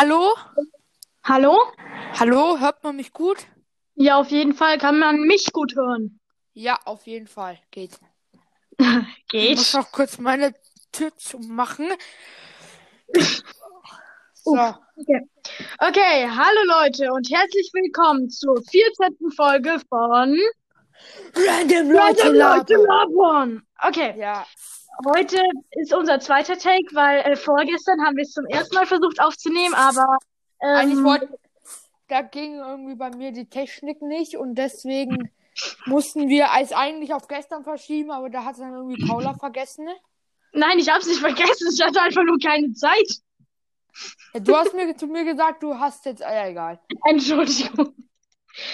Hallo? Hallo? Hallo, hört man mich gut? Ja, auf jeden Fall kann man mich gut hören. Ja, auf jeden Fall. Geht. Ich muss Geht. noch kurz meine Tür zumachen. So. Okay. okay, hallo Leute und herzlich willkommen zur 14. Folge von Random Leute, labern. Okay, Ja, heute ist unser zweiter Take, weil äh, vorgestern haben wir es zum ersten Mal versucht aufzunehmen, aber eigentlich ähm, wollte. Da ging irgendwie bei mir die Technik nicht und deswegen mussten wir es eigentlich auf gestern verschieben, aber da hat es dann irgendwie Paula vergessen. ne? nein, ich hab's nicht vergessen, ich hatte einfach nur keine Zeit. Ja, Du hast mir zu mir gesagt, du hast jetzt. Ah, ja, egal. Entschuldigung.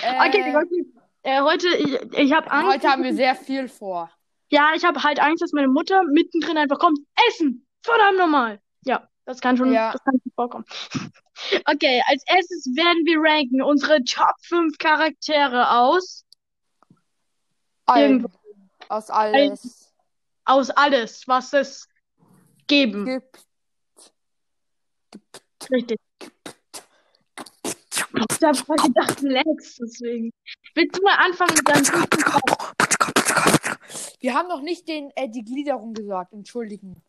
Äh, Okay, heute, äh, heute ich, ich habe Angst. heute haben wir sehr viel vor. Ja, ich habe halt Angst, dass meine Mutter mittendrin einfach kommt. Essen! Verdammt normal. Ja, das kann schon, Ja. das kann schon vorkommen. Okay, als erstes werden wir ranken unsere Top 5 Charaktere aus. Irgendwo. Aus alles. Aus alles, was es geben. Gibt. Richtig. Ich habe gedacht, Lex, deswegen. Willst du mal anfangen mit deinem? Wir haben noch nicht den, äh, die Gliederung gesagt, entschuldigen.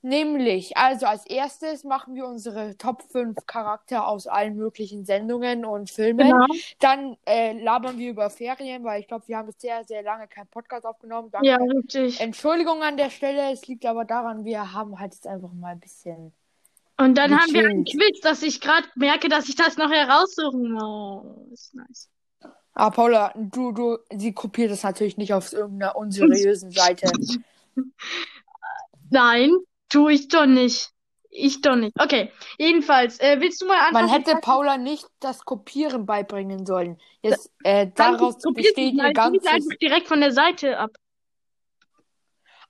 Nämlich, also als erstes machen wir unsere Top 5 Charakter aus allen möglichen Sendungen und Filmen. Genau. Dann äh, labern wir über Ferien, weil ich glaube, wir haben jetzt sehr, sehr lange keinen Podcast aufgenommen. Danke. Ja, richtig. Entschuldigung an der Stelle, es liegt aber daran, wir haben halt jetzt einfach mal ein bisschen. Und dann haben wir einen. Quiz, dass ich gerade merke, dass ich das noch heraussuchen muss. Ist nice. Ah, Paula, du, du, sie kopiert das natürlich nicht auf irgendeiner unseriösen Seite. Nein, tue ich doch nicht. Ich doch nicht. Okay, jedenfalls, äh, willst du mal Man anfangen? hätte Paula nicht das Kopieren beibringen sollen. Jetzt, äh, daraus besteht ihr ganzes. einfach direkt von der Seite ab.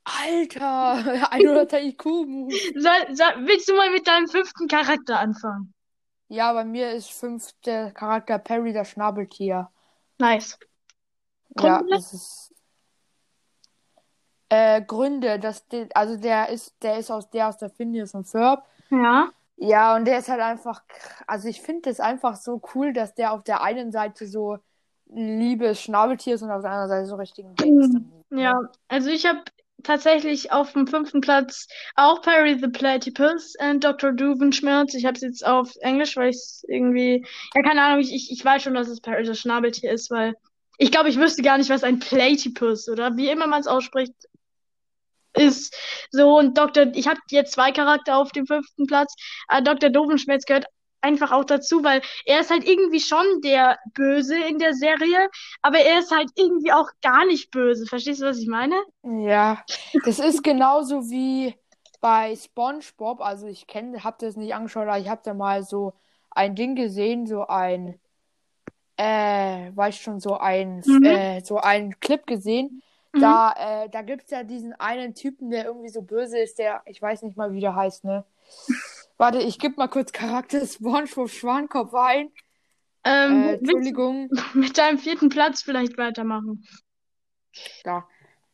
Alter, 100 IQ. Soll, soll, willst du mal mit deinem fünften Charakter anfangen? Ja, bei mir ist fünfter Charakter Perry, das Schnabeltier. Nice. Ja, Gründe? das ist. Äh, Gründe, dass der, also der ist, der ist aus der aus der Phineas und Ferb. Ja. Ja, und der ist halt einfach, also ich finde es einfach so cool, dass der auf der einen Seite so liebes Schnabeltier ist und auf der anderen Seite so richtig ein Gangster. Ja, also ich habe tatsächlich auf dem fünften Platz auch Perry the Platypus und Dr. Duvenschmerz. Ich habe es jetzt auf Englisch, weil ich es irgendwie, ja, keine Ahnung, ich, ich, weiß schon, dass es Perry das Schnabeltier ist, weil ich glaube, ich wüsste gar nicht, was ein Platypus oder wie immer man es ausspricht ist. So, und Dr. Ich habe jetzt zwei Charakter auf dem fünften Platz. Äh, Dr. Dovenschmerz gehört einfach auch dazu, weil er ist halt irgendwie schon der Böse in der Serie, aber er ist halt irgendwie auch gar nicht böse. Verstehst du, was ich meine? Ja, das ist genauso wie bei SpongeBob. Also ich kenne, hab das nicht angeschaut, aber ich habe da mal so ein Ding gesehen, so ein, äh, weiß schon, so ein, Mhm. äh, so ein Clip gesehen. Mhm. Da, äh, da gibt's ja diesen einen Typen, der irgendwie so böse ist, der, ich weiß nicht mal, wie der heißt, ne? Warte, ich gebe mal kurz Charakter SpongeBob Schwankopf ein. Ähm, Äh, Entschuldigung, du mit deinem vierten Platz vielleicht weitermachen? da.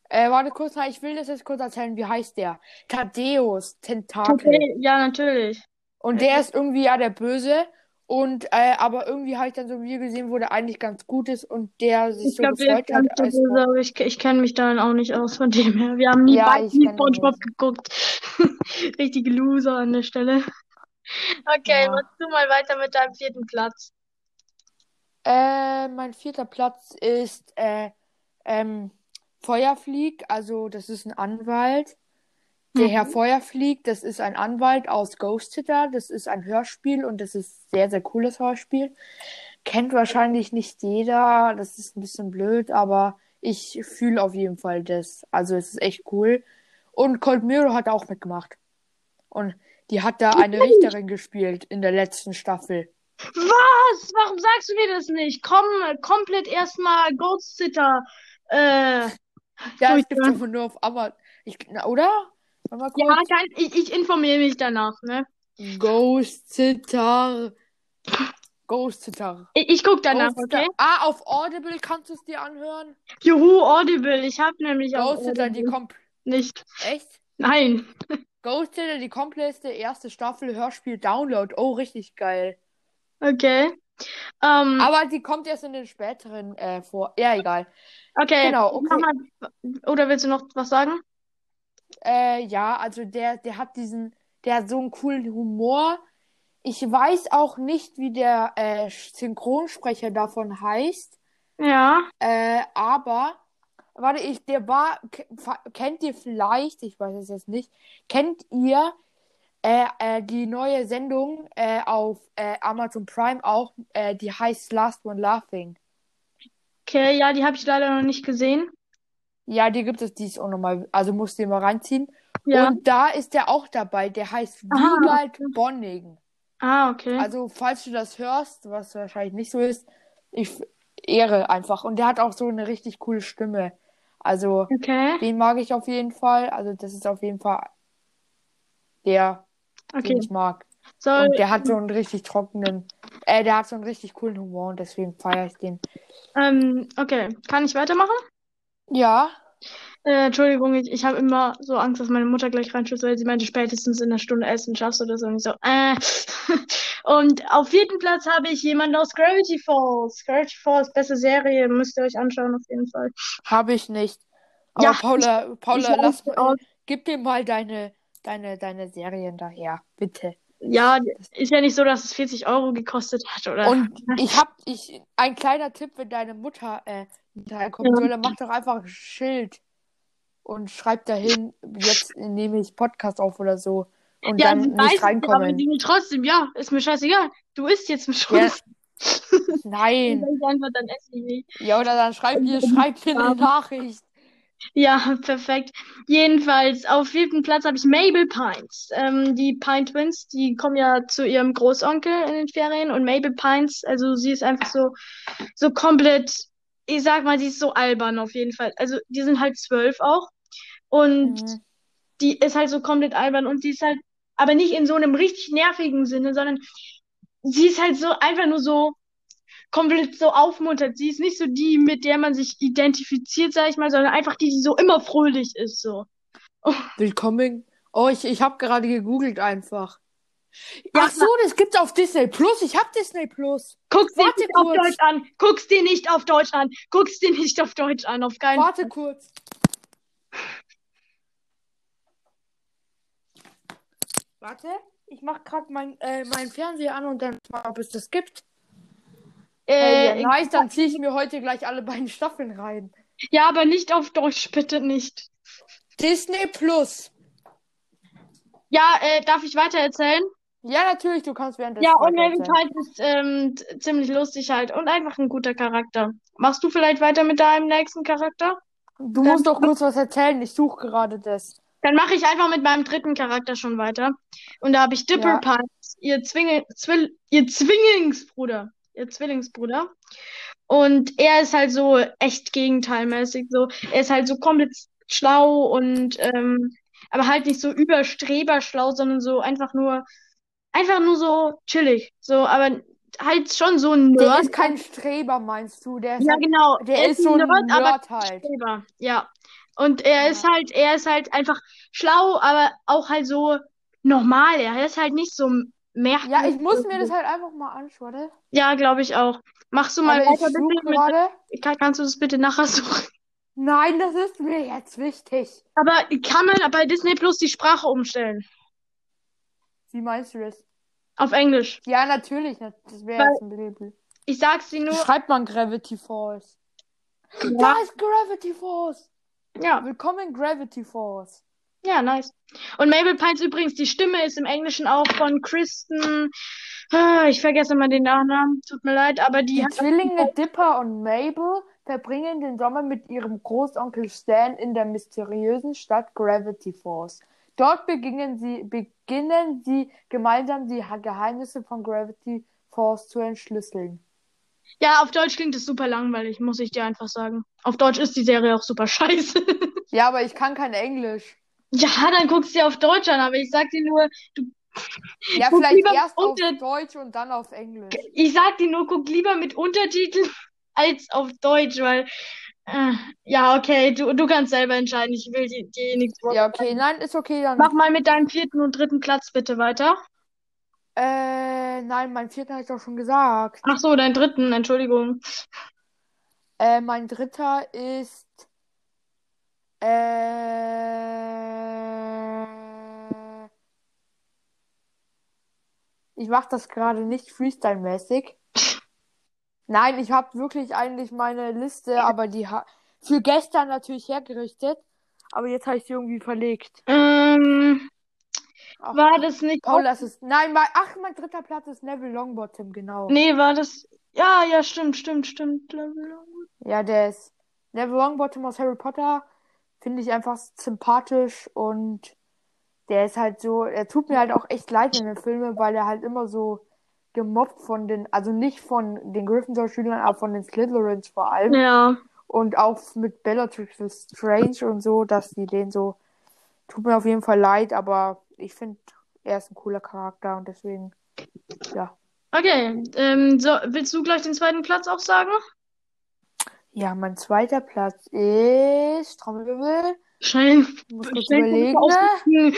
Äh, warte kurz, ich will das jetzt kurz erzählen. Wie heißt der? Thaddeus Tentakel. Okay, ja, natürlich. Und der ist irgendwie ja der Böse. Und äh, aber irgendwie habe ich dann so ein Video gesehen, wo der eigentlich ganz gut ist und der sich Ich so ist gefreut hat. als- Böse, ich, ich kenne mich dann auch nicht aus von dem her. Wir haben nie Ja, beide SpongeBob geguckt. Richtige Loser an der Stelle. Okay, Ja. mach du mal weiter mit deinem vierten Platz. Äh, mein vierter Platz ist äh, ähm, Feuerflieg, also das ist ein Anwalt. Der Mhm. Herr Feuerflieg, das ist ein Anwalt aus Ghost Sitter. Das ist ein Hörspiel und das ist sehr, sehr cooles Hörspiel. Kennt wahrscheinlich nicht jeder, das ist ein bisschen blöd, aber ich fühle auf jeden Fall das. Also es ist echt cool. Und Cold Mirror hat auch mitgemacht. Und die hat da eine Richterin gespielt in der letzten Staffel. Was? Warum sagst du mir das nicht? Komm, komplett erstmal Ghost Sitter. Äh, Ja, es einfach nur auf Amazon. Ich, na, oder? Warte mal ja, kein, ich, ich informiere mich danach, ne? Ghost Sitter. Ghost Sitter. Ich, ich guck danach, Ghost okay? Ah, auf Audible kannst du es dir anhören. Juhu, Audible. Ich habe nämlich auch Ghost Sitter, die kommt. Nicht. Echt? Nein. Ghosted, die komplette erste Staffel Hörspiel Download. Oh, richtig geil. Okay. Ähm, Aber die kommt erst in den späteren äh, vor. Ja, egal. okay. Genau, okay. mal, oder willst du noch was sagen? Äh, ja, also der, der hat diesen, der hat so einen coolen Humor. Ich weiß auch nicht, wie der äh, Synchronsprecher davon heißt. Ja. Äh, aber, warte, ich, der war, kennt ihr vielleicht, ich weiß es jetzt nicht, kennt ihr äh, äh, die neue Sendung äh, auf äh, Amazon Prime auch, äh, die heißt Last One Laughing. Okay, ja, die habe ich leider noch nicht gesehen. Ja, die gibt es, die ist auch nochmal, also musst du dir mal reinziehen. Ja. Und da ist der auch dabei, der heißt Wiegald Bonning. Ah, okay. Also, falls du das hörst, was wahrscheinlich nicht so ist, ich ehre einfach. Und der hat auch so eine richtig coole Stimme. Also, Okay. den mag ich auf jeden Fall. Also, das ist auf jeden Fall der, den Okay. ich mag. Soll, Und der hat so einen richtig trockenen, äh, der hat so einen richtig coolen Humor und deswegen feiere ich den. ähm, okay. Kann ich weitermachen? Ja, Äh, Entschuldigung, ich, ich habe immer so Angst, dass meine Mutter gleich reinschaut, weil sie meinte, spätestens in einer Stunde essen schaffst du das und ich so, äh. Und auf vierten Platz habe ich jemanden aus Gravity Falls. Gravity Falls, beste Serie, müsst ihr euch anschauen auf jeden Fall. habe ich nicht. Aber Ja, Paula, Paula, ich lass, auch. gib dir mal deine, deine, deine Serien daher, bitte. Ja, ist ja nicht so, dass es 40 Euro gekostet hat, oder? Und ich hab, ich, ein kleiner Tipp, wenn deine Mutter äh, hinterherkommen Ja. soll, dann mach doch einfach ein Schild und schreib dahin, jetzt nehme ich Podcast auf oder so. Und Ja, dann nicht es, aber reinkommen. die trotzdem, ja, ist mir scheißegal. Du isst jetzt mit Ja, Schrumpf. nein. Und ich einfach dann esse ich nicht. Ja, oder dann schreib mir, schreib mir eine Nachricht. Ja, perfekt. Jedenfalls, auf vierten Platz habe ich Mabel Pines. Ähm, die Pine Twins, die kommen ja zu ihrem Großonkel in den Ferien und Mabel Pines, also sie ist einfach so, so komplett, ich sag mal, sie ist so albern auf jeden Fall. Also die sind halt zwölf auch und Mhm. die ist halt so komplett albern und sie ist halt, aber nicht in so einem richtig nervigen Sinne, sondern sie ist halt so einfach nur so komplett so aufmuntert. Sie ist nicht so die, mit der man sich identifiziert, sag ich mal, sondern einfach die, die so immer fröhlich ist, so. Willkommen. Oh, ich, ich habe gerade gegoogelt einfach. Ach so, das gibt's auf Disney Plus. Ich hab Disney Plus. Guck's dir Warte nicht auf kurz. Deutsch an. Guck's dir nicht auf Deutsch an. Guck's dir nicht auf Deutsch an. Auf keinen Warte kurz. Warte, ich mach gerade mein, äh, meinen Fernseher an und dann mal, ob es das gibt. Hey, Äh, ja, nice, dann ziehe ich mir heute gleich alle beiden Staffeln rein. ja, aber nicht auf Deutsch, bitte nicht. Disney Plus. Ja, äh, darf ich weiter erzählen? Ja, natürlich, du kannst während des Ja, und Melvin. Kite ist ähm, ziemlich lustig halt und einfach ein guter Charakter. Machst du vielleicht weiter mit deinem nächsten Charakter? Du musst doch kurz was erzählen. Ich suche gerade das. Dann mache ich einfach mit meinem dritten Charakter schon weiter. Und da habe ich Dipper Ja. Pines, ihr, Zwinge, Zwill, ihr Zwillingsbruder. Ihr Zwillingsbruder. Und er ist halt so echt gegenteilmäßig. So. Er ist halt so komplett schlau und ähm, aber halt nicht so überstreberschlau, sondern so einfach nur einfach nur so chillig. So, aber halt schon so ein Der Nerd. ist kein Streber, meinst du? Der ist, Ja, halt, genau. der Er ist so ein Nerd, aber Nerd halt. Streber. Ja. Und er Ja. ist halt, er ist halt einfach schlau, aber auch halt so normal. Er ist halt nicht so merkwürdig. Ja, ich muss mir das halt einfach mal anschauen. warte. Ja, glaube ich auch. Machst du mal ich weiter bitte mit, gerade. kann, kannst du das bitte nachher suchen? Nein, das ist mir jetzt wichtig. Aber kann man bei Disney Plus die Sprache umstellen? Wie meinst du das? Auf Englisch. Ja, natürlich. Das wäre jetzt ein Label. Ich sag's dir nur. schreibt man Gravity Falls? Da Ja, ist Gravity Falls. ja, Willkommen in Gravity Falls. ja, nice. Und Mabel Pines übrigens, die Stimme ist im Englischen auch von Kristen. Ah, Ich vergesse mal den Nachnamen, tut mir leid, aber die Die Zwillinge Dipper und Mabel verbringen den Sommer mit ihrem Großonkel Stan in der mysteriösen Stadt Gravity Falls. Dort beginnen sie, beginnen sie gemeinsam die Geheimnisse von Gravity Falls zu entschlüsseln. Ja, auf Deutsch klingt es super langweilig, muss ich dir einfach sagen. Auf Deutsch ist die Serie auch super scheiße. Ja, aber ich kann kein Englisch. Ja, dann guckst du dir auf Deutsch an, aber ich sag dir nur, du, Ja, Guck vielleicht erst auf unter- Deutsch und dann auf Englisch. ich sag dir nur, guck lieber mit Untertiteln als auf Deutsch, weil ja, okay, du, du kannst selber entscheiden. Ich will die, die nichts Ja, okay, nein, ist okay, dann. Mach mal mit deinem vierten und dritten Platz bitte weiter. Äh, nein, mein vierter habe ich doch schon gesagt. Ach so, deinen dritten, Entschuldigung. Äh, mein dritter ist. Äh, ich mache das gerade nicht Freestyle-mäßig. Nein, ich habe wirklich eigentlich meine Liste, aber die ha für gestern natürlich hergerichtet. Aber jetzt habe ich sie irgendwie verlegt. Ähm, Ach, war das nicht Paul, das ist. Nein, mein, ach, mein dritter Platz ist Neville Longbottom, genau. Nee, war das... Ja, ja, stimmt, stimmt, stimmt. Ja, der ist. Neville Longbottom aus Harry Potter finde ich einfach sympathisch und der ist halt so. Er tut mir halt auch echt leid in den Filmen, weil er halt immer so gemobbt von den. Also nicht von den Gryffindor-Schülern, aber von den Slytherins vor allem. Ja. Und auch mit Bellatrix Strange und so, dass die den so. Tut mir auf jeden Fall leid, aber ich finde, er ist ein cooler Charakter und deswegen. Ja. Okay, ähm, so, willst du gleich den zweiten Platz auch sagen? Ja, mein zweiter Platz ist. Trommelwirbel. Schnell. Ich muss Schnell überlegen.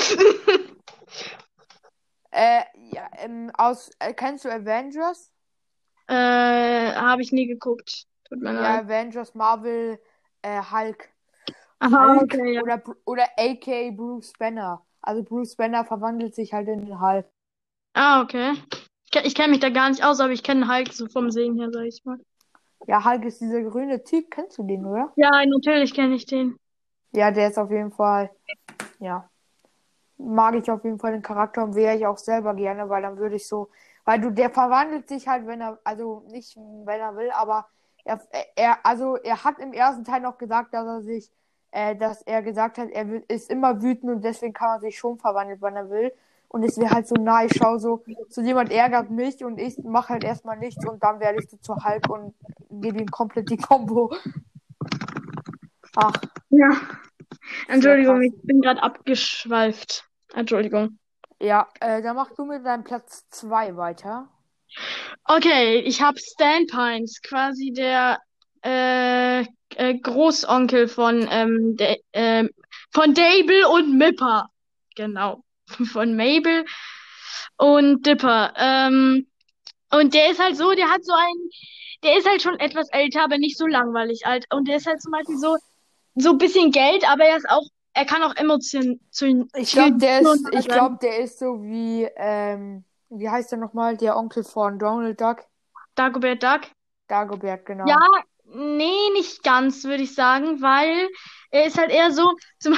Äh, ja, ähm, aus. Äh, kennst du Avengers? äh, habe ich nie geguckt. Tut mir Ja, leid. Avengers, Marvel, äh, Hulk. Aha, Hulk okay, ja. oder, oder AK Bruce Banner. Also Bruce Banner verwandelt sich halt in den Hulk. Ah, okay. Ich, kenn- ich kenne mich da gar nicht aus, aber ich kenne Hulk so vom Sehen her, sag ich mal. Ja, Hulk ist dieser grüne Typ. Kennst du den, oder? Ja, natürlich kenne ich den. Ja, der ist auf jeden Fall. Ja. Mag ich auf jeden Fall den Charakter und wäre ich auch selber gerne, weil dann würde ich so. Weil du, der verwandelt sich halt, wenn er, also nicht, wenn er will, aber er, er, also er hat im ersten Teil noch gesagt, dass er sich, äh, dass er gesagt hat, er will, ist immer wütend und deswegen kann er sich schon verwandeln, wenn er will. Und es wäre halt so nah, ich schau so, so jemand ärgert mich und ich mache halt erstmal nichts und dann werde ich so zu Hulk und gebe ihm komplett die Combo. Ach, Ja. Entschuldigung, ich bin gerade abgeschweift. Entschuldigung. ja, äh, dann mach du mit deinem Platz 2 weiter. Okay, ich habe Stan Pines, quasi der äh, äh, Großonkel von, ähm, de, ähm, von Dable und Mipper. Genau. Von Mabel und Dipper. Ähm, und der ist halt so, der hat so ein, der ist halt schon etwas älter, aber nicht so langweilig alt. Und der ist halt zum Beispiel so, so ein bisschen Geld, aber er ist auch, er kann auch Emotionen zu Ich glaube, der ist, ich glaube, der ist so wie, ähm, wie heißt der nochmal? Der Onkel von Donald Duck. Dagobert Duck. Dagobert, genau. Ja, nee, nicht ganz, würde ich sagen, weil er ist halt eher so, zum,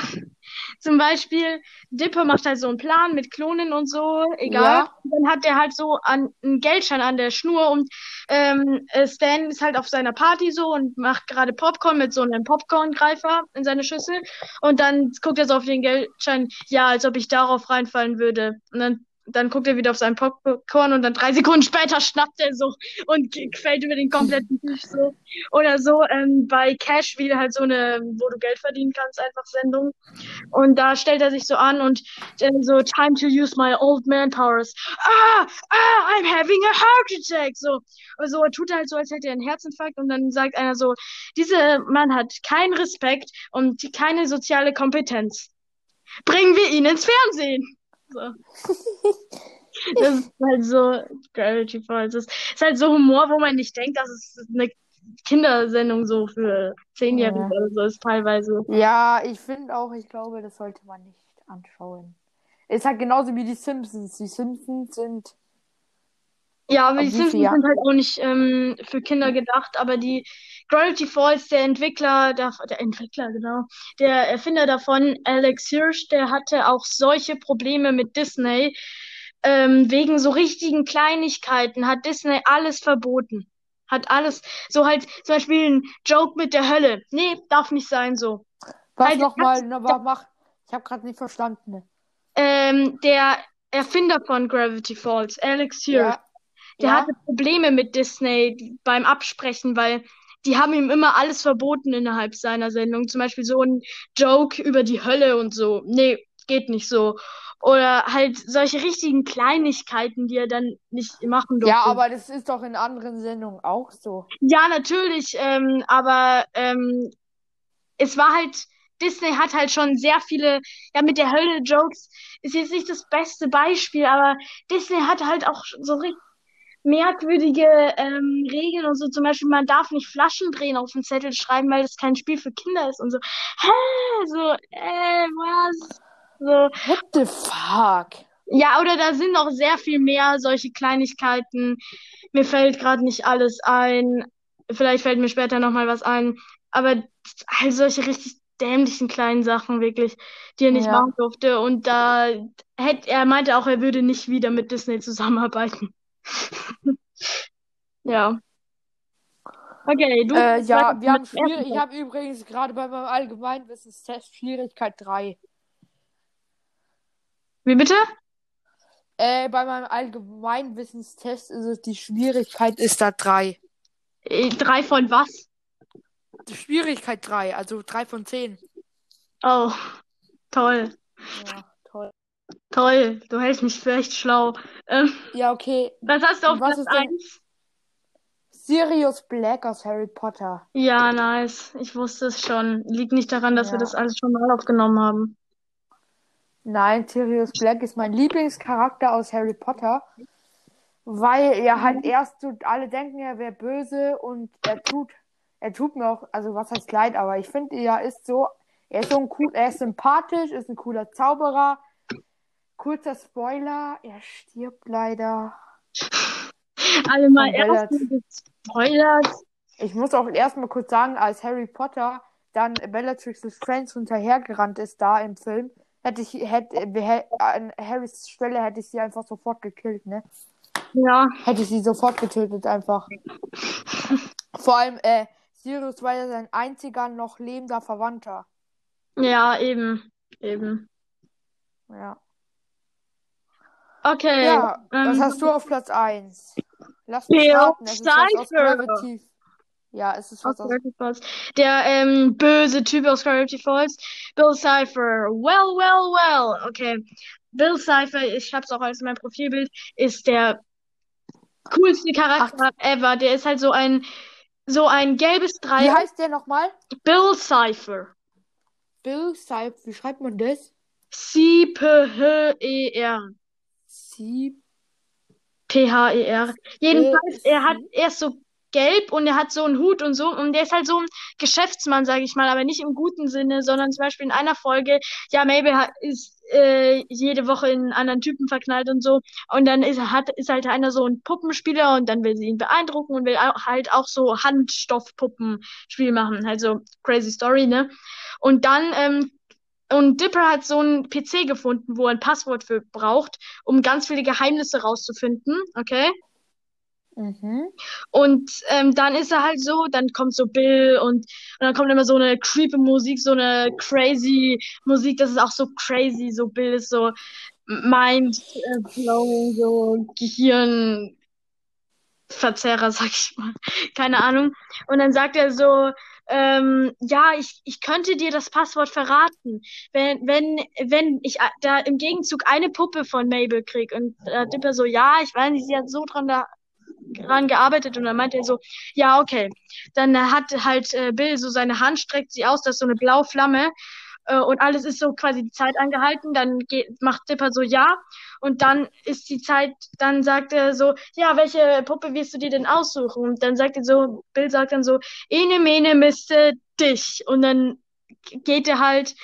zum Beispiel, Dipper macht halt so einen Plan mit Klonen und so, egal. Ja. Und dann hat er halt so an, einen Geldschein an der Schnur und ähm, äh, Stan ist halt auf seiner Party so und macht gerade Popcorn mit so einem Popcorngreifer in seine Schüssel und dann guckt er so auf den Geldschein, ja, als ob ich darauf reinfallen würde. Und dann dann guckt er wieder auf seinen Popcorn und dann drei Sekunden später schnappt er so und fällt über den kompletten Tisch so. Oder so ähm, bei Cash wieder halt so eine, wo du Geld verdienen kannst, einfach Sendung. Und da stellt er sich so an und äh, so, time to use my old man powers. Ah, ah, I'm having a heart attack. So, so tut er halt so, als hätte er einen Herzinfarkt und dann sagt einer so, dieser Mann hat keinen Respekt und keine soziale Kompetenz. Bringen wir ihn ins Fernsehen. So. Das ist halt so Gravity Falls. Das ist halt so Humor, wo man nicht denkt, dass es eine Kindersendung so für Zehnjährige Ja. oder so ist teilweise. Ja, ich finde auch, ich glaube, das sollte man nicht anschauen. Ist halt genauso wie die Simpsons. Die Simpsons sind, Ja, aber Ab die Simpsons sind halt auch nicht ähm, für Kinder gedacht, aber die Gravity Falls, der Entwickler, der, der Entwickler, genau, der Erfinder davon, Alex Hirsch, der hatte auch solche Probleme mit Disney. Ähm, wegen so richtigen Kleinigkeiten hat Disney alles verboten. Hat alles, so halt zum Beispiel ein Joke mit der Hölle. Nee, darf nicht sein so. was Halt, nochmal, wa- mach, ich habe gerade nicht verstanden. Ähm, der Erfinder von Gravity Falls, Alex Hirsch, Ja, Der ja, hatte Probleme mit Disney beim Absprechen, weil die haben ihm immer alles verboten innerhalb seiner Sendung. Zum Beispiel so ein Joke über die Hölle und so. Nee, geht nicht so. Oder halt solche richtigen Kleinigkeiten, die er dann nicht machen durfte. ja, aber das ist doch in anderen Sendungen auch so. Ja, natürlich, ähm, aber ähm, es war halt, Disney hat halt schon sehr viele, ja, mit der Hölle Jokes ist jetzt nicht das beste Beispiel, aber Disney hat halt auch so richtig merkwürdige ähm, Regeln und so. Zum Beispiel, man darf nicht Flaschen drehen auf den Zettel schreiben, weil das kein Spiel für Kinder ist und so. Hä? So, äh, was? So. What the fuck? Ja, oder da sind noch sehr viel mehr solche Kleinigkeiten. Mir fällt gerade nicht alles ein. Vielleicht fällt mir später nochmal was ein. Aber halt solche richtig dämlichen kleinen Sachen wirklich, die er nicht Ja. machen durfte. Und da hätte er meinte auch, er würde nicht wieder mit Disney zusammenarbeiten. Ja. Okay, du. Äh, ja, wir haben schwierig. Ich habe übrigens gerade bei meinem Allgemeinwissenstest Schwierigkeit 3. Wie bitte? Äh, bei meinem Allgemeinwissenstest ist es die Schwierigkeit ist da 3. Äh, Drei von was? Die Schwierigkeit 3, also 3 von 10. Oh, toll. Ja, toll. Du hältst mich für echt schlau. Ähm, Ja, okay. was hast du auf was Platz ist denn- 1? Sirius Black aus Harry Potter. Ja, nice. Ich wusste es schon. Liegt nicht daran, dass wir Ja. das alles schon mal aufgenommen haben. Nein, Sirius Black ist mein Lieblingscharakter aus Harry Potter, weil er halt erst so, alle denken, er wäre böse und er tut, er tut mir auch, also was heißt leid, aber ich finde, er ist so, er ist so ein cool, er ist sympathisch, ist ein cooler Zauberer. Kurzer Spoiler, er stirbt leider. Alle mal Von Bella- erstmal gespoilert. Ich muss auch erstmal kurz sagen, als Harry Potter dann Bellatrix Lestrange hinterhergerannt ist da im Film, hätte ich, hätte, an Harrys Stelle hätte ich sie einfach sofort gekillt, ne? Ja, Hätte ich sie sofort getötet, einfach. Vor allem, äh, Sirius war ja sein einziger noch lebender Verwandter. ja, eben. Eben. Ja. Okay. Ja, was ähm, hast du auf Platz 1? Lass mich Bill raten, es ist was aus Cipher. Gravity. Ja, es ist was aus. Gravity Falls. Der ähm, böse Typ aus Gravity Falls. Bill Cipher. Well, well, well. Okay. Bill Cipher, ich schreib's auch als mein Profilbild, ist der coolste Charakter ever. Der ist halt so ein so ein gelbes Wie Dreieck. heißt der nochmal? Bill Cipher. Bill Seip. Wie schreibt man das? C-P-H-E-R. Sie. P-H-E-R. Jedenfalls, Äh, er hat, er ist so gelb und er hat so einen Hut und so und der ist halt so ein Geschäftsmann, sage ich mal, aber nicht im guten Sinne, sondern zum Beispiel in einer Folge, ja, Mabel ist äh, jede Woche in einen anderen Typen verknallt und so und dann ist, hat, ist halt einer so ein Puppenspieler und dann will sie ihn beeindrucken und will auch, halt auch so Handstoffpuppenspiel machen, halt so crazy Story, ne? Und dann ähm, und Dipper hat so einen PC gefunden, wo er ein Passwort für braucht, um ganz viele Geheimnisse rauszufinden, okay? Mhm. Und ähm, dann ist er halt so, dann kommt so Bill und, und dann kommt immer so eine creepy Musik, so eine crazy Musik, das ist auch so crazy, so Bill ist so mind äh, blowing, so Gehirnverzerrer, sag ich mal. Keine Ahnung. Und dann sagt er so, ähm, ja, ich, ich könnte dir das Passwort verraten, wenn, wenn, wenn ich a- da im Gegenzug eine Puppe von Mabel krieg. Und äh, Dipper so, ja, ich weiß nicht, sie hat so dran da dran gearbeitet und dann meinte er so, ja, okay. Dann hat halt äh, Bill so seine Hand, streckt sie aus, das ist so eine blaue Flamme äh, und alles ist so quasi die Zeit angehalten. Dann geht, macht Dipper so, ja. Und dann ist die Zeit, dann sagt er so, ja, welche Puppe wirst du dir denn aussuchen? Und dann sagt er so, Bill sagt dann so, ene, mene, miste, dich. Und dann geht er halt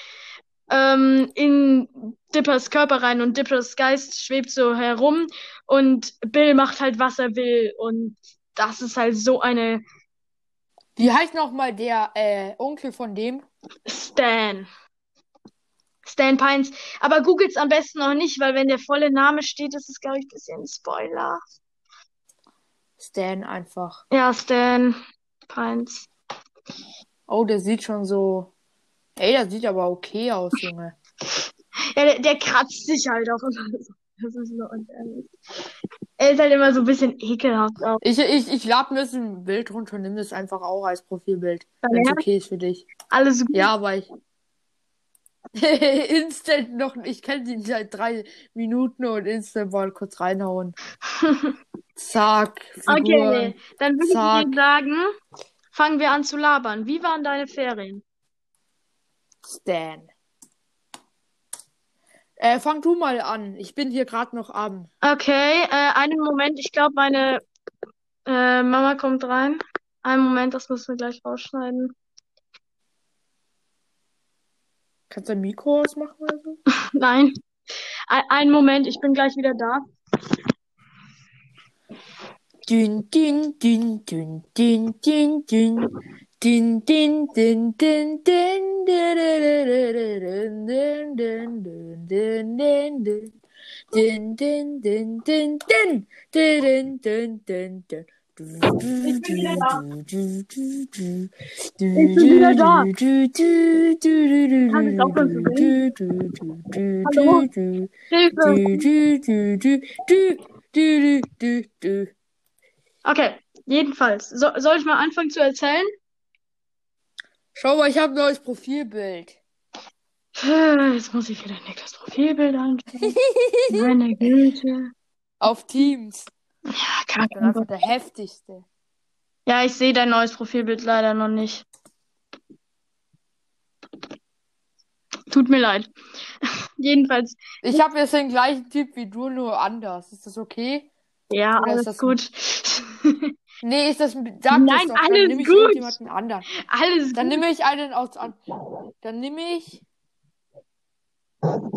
ähm, in Dippers Körper rein und Dippers Geist schwebt so herum und Bill macht halt, was er will. Und das ist halt so eine Wie heißt nochmal der äh, Onkel von dem? Stan. Stan Pines. Aber googelt's am besten noch nicht, weil wenn der volle Name steht, ist es, glaube ich, ein bisschen ein Spoiler. Stan einfach. Ja, Stan Pines. Oh, der sieht schon so. Ey, der sieht aber okay aus, Junge. Ja, der, der kratzt sich halt auch immer so. Das ist so unehrlich. Er ist halt immer so ein bisschen ekelhaft auch. Ich, ich, ich lade mir jetzt ein Bild runter und nimm das einfach auch als Profilbild. Wenn es Ja. okay ist für dich. Alles gut. Ja, aber ich. Instant noch. Ich kenne ihn seit drei Minuten und Instant mal kurz reinhauen. Zack. Okay, Figuren. dann würde ich Zack. dir sagen, fangen wir an zu labern. Wie waren deine Ferien? Stan. Äh, fang du mal an. Ich bin hier gerade noch am. Okay, äh, einen Moment. Ich glaube, meine äh, Mama kommt rein. Einen Moment, das müssen wir gleich rausschneiden. Kannst du dein Mikro ausmachen oder so? Nein. Ein, einen Moment, ich bin gleich wieder da. Dün, dün, dün, dün, dün, dün, dün. Dün, dün, dün, dün, dün, dün, dün, dün, dün, dün, dün, dün. Dün, dün, dün, dün, dün. Dün, dün, dün, dün. Ich bin wieder da. Ich bin wieder da. Okay, jedenfalls. So, soll ich mal anfangen zu erzählen? Schau mal, ich habe ein neues Profilbild. Äh, jetzt muss ich wieder Niklas Profilbild anschauen. Meine Güte. Auf Teams. Ja, bin einfach Ahnung. der heftigste. Ja, ich sehe dein neues Profilbild leider noch nicht. Tut mir leid. Jedenfalls, Ich habe jetzt den gleichen Typ wie du, nur anders. Ist das okay? ja, Oder ist alles das gut. Nee, ist das. Sag das Nein, doch, dann alles nehme ich gut. irgendjemanden anderen. Alles Dann gut. nehme ich einen aus. An dann nehme ich.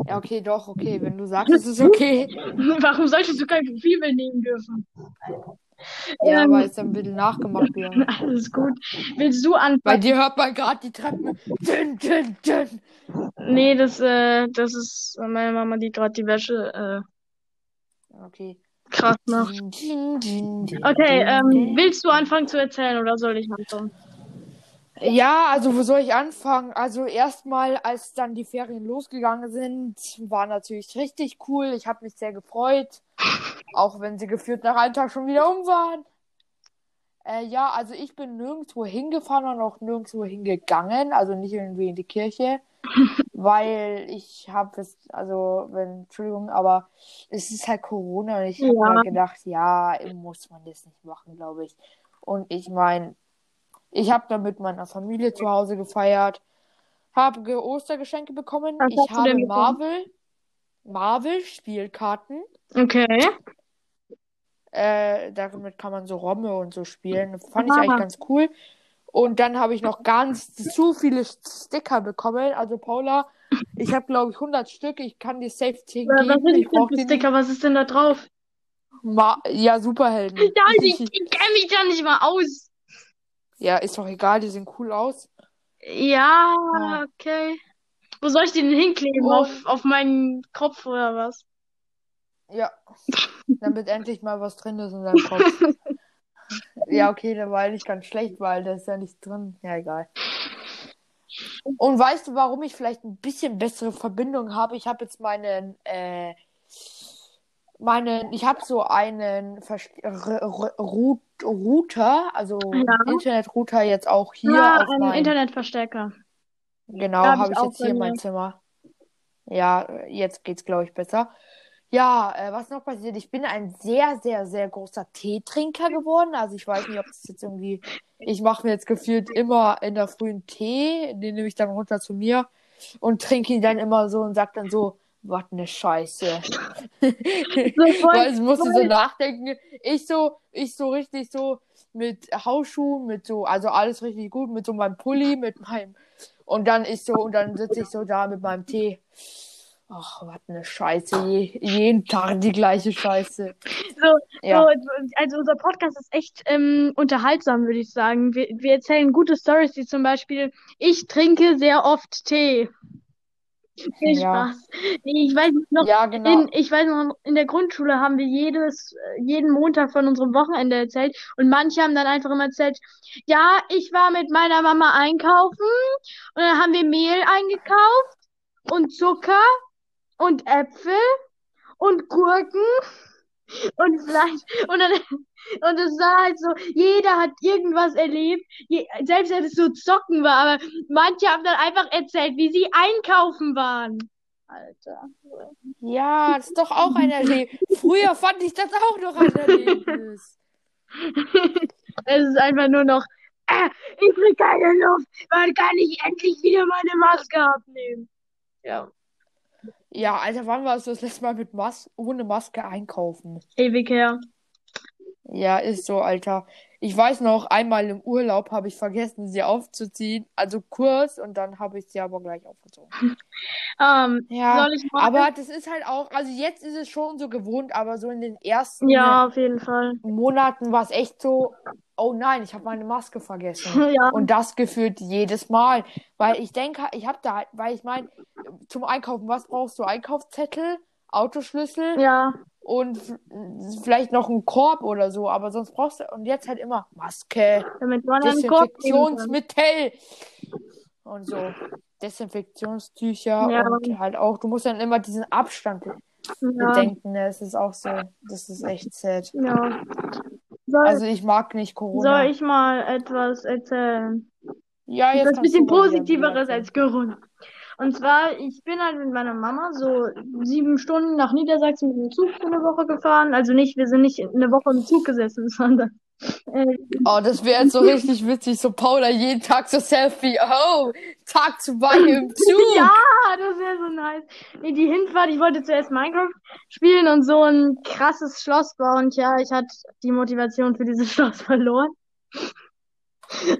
Ja, okay, doch, okay. Wenn du sagst, es ist okay. Warum solltest du kein Profilbild nehmen dürfen? Ja, Ähm, weil es dann ein bisschen nachgemacht wäre. Alles gut. Willst du Bei anfangen? dir hört man gerade die Treppen. Dün, dün, dün. Nee, das, äh, das ist meine Mama, die gerade die Wäsche äh, Okay. krass macht. Okay, ähm, willst du anfangen zu erzählen oder soll ich anfangen? Ja, also wo soll ich anfangen? Also erstmal, als dann die Ferien losgegangen sind, war natürlich richtig cool. Ich habe mich sehr gefreut, auch wenn sie gefühlt nach einem Tag schon wieder um waren. Äh, ja, also ich bin nirgendwo hingefahren und auch nirgendwo hingegangen, also nicht irgendwie in die Kirche, weil ich habe es, also wenn, Entschuldigung, aber es ist halt Corona und ich habe Ja. mir gedacht, ja, muss man das nicht machen, glaube ich. Und ich meine, ich habe dann mit meiner Familie zu Hause gefeiert, habe Ge- Ostergeschenke bekommen. Was Ich habe? Marvel, Marvel Spielkarten. Okay. Äh, damit kann man so Romme und so spielen. Fand ich Ah. eigentlich ganz cool. Und dann habe ich noch ganz zu viele Sticker bekommen. Also Paula, ich habe glaube ich 100 Stück. Ich kann dir safe 10 Was geben. sind Ich brauche. Sticker? Was ist denn da drauf? Ma ja, Superhelden. Ja, ich, ich kenne mich da nicht mal aus. Ja, ist doch egal. Die sehen cool aus. Ja, Ja. okay. Wo soll ich die denn hinkleben? Und- Auf, auf meinen Kopf oder was? Ja, damit endlich mal was drin ist in deinem Kopf. Ja, okay, der war eigentlich ganz schlecht, weil da ist ja nichts drin. Ja, egal. Und weißt du, warum ich vielleicht ein bisschen bessere Verbindung habe? Ich habe jetzt meinen, äh, meinen, ich habe so einen Vers- R- R- Router, also Ja. Internetrouter jetzt auch hier Ja, auf ein meinem, Internetverstärker. genau, hab habe ich ich auch jetzt hier in meinem Zimmer. Ja, jetzt geht's, glaube ich, besser. Ja, äh, was noch passiert? Ich bin ein sehr, sehr, sehr großer Teetrinker geworden. Also ich weiß nicht, ob das jetzt irgendwie. Ich mache mir jetzt gefühlt immer in der frühen Tee, den nehme ich dann runter zu mir und trinke ihn dann immer so und sag dann so, was ne Scheiße. Weil es musste so nachdenken. Ich so, ich so richtig so mit Hausschuhen, mit so, also alles richtig gut, mit so meinem Pulli, mit meinem. Und dann ich so, und dann sitze ich so da mit meinem Tee. Ach, was ne Scheiße. Je, jeden Tag die gleiche Scheiße. So, Ja. so, also unser Podcast ist echt ähm, unterhaltsam, würde ich sagen. Wir, wir erzählen gute Stories, wie zum Beispiel, ich trinke sehr oft Tee. Viel Ja. Spaß. Ich weiß noch, Ja, genau. in, ich weiß noch, in der Grundschule haben wir jedes, äh, jeden Montag von unserem Wochenende erzählt und manche haben dann einfach immer erzählt, ja, ich war mit meiner Mama einkaufen und dann haben wir Mehl eingekauft und Zucker und Äpfel und Gurken und Fleisch und dann und es war halt so, jeder hat irgendwas erlebt, je, selbst wenn es so Zocken war, aber manche haben dann einfach erzählt, wie sie einkaufen waren. Alter. Ja, das ist doch auch ein Erlebnis. Früher fand ich das auch noch ein Erlebnis. Es ist einfach nur noch äh, ich krieg keine Luft. Wann kann ich endlich wieder meine Maske abnehmen? Ja. Ja, Alter, wann warst du das letzte Mal mit Mas ohne Maske einkaufen? Ewig her. Ja, ist so, Alter. Ich weiß noch, einmal im Urlaub habe ich vergessen, sie aufzuziehen. Also kurz und dann habe ich sie aber gleich aufgezogen. Ähm, Ja, aber das ist halt auch, also jetzt ist es schon so gewohnt, aber so in den ersten Ja. Monaten war es echt so, oh nein, ich habe meine Maske vergessen. Ja. Und das gefühlt jedes Mal. Weil ich denke, ich habe da halt, weil ich meine, zum Einkaufen, was brauchst du? Einkaufszettel, Autoschlüssel Ja. und vielleicht noch einen Korb oder so, aber sonst brauchst du, und jetzt halt immer Maske. Desinfektionsmittel und so. Desinfektionstücher Ja. und halt auch, du musst dann immer diesen Abstand Ja. bedenken, ne? Es ist auch so, das ist echt sad. Ja. Soll, Also ich mag nicht Corona. soll ich mal etwas erzählen? Ja, jetzt Das bisschen Positiveres als Corona. Und zwar, ich bin halt mit meiner Mama so sieben Stunden nach Niedersachsen mit dem Zug für eine Woche gefahren. Also nicht, wir sind nicht eine Woche im Zug gesessen, sondern äh, Oh, das wäre jetzt so richtig witzig, so Paula jeden Tag so Selfie. Oh, Tag zwei im Zug. Ja, das wäre so nice. Nee, die Hinfahrt, ich wollte zuerst Minecraft spielen und so ein krasses Schloss bauen. Und ja, ich hatte die Motivation für dieses Schloss verloren.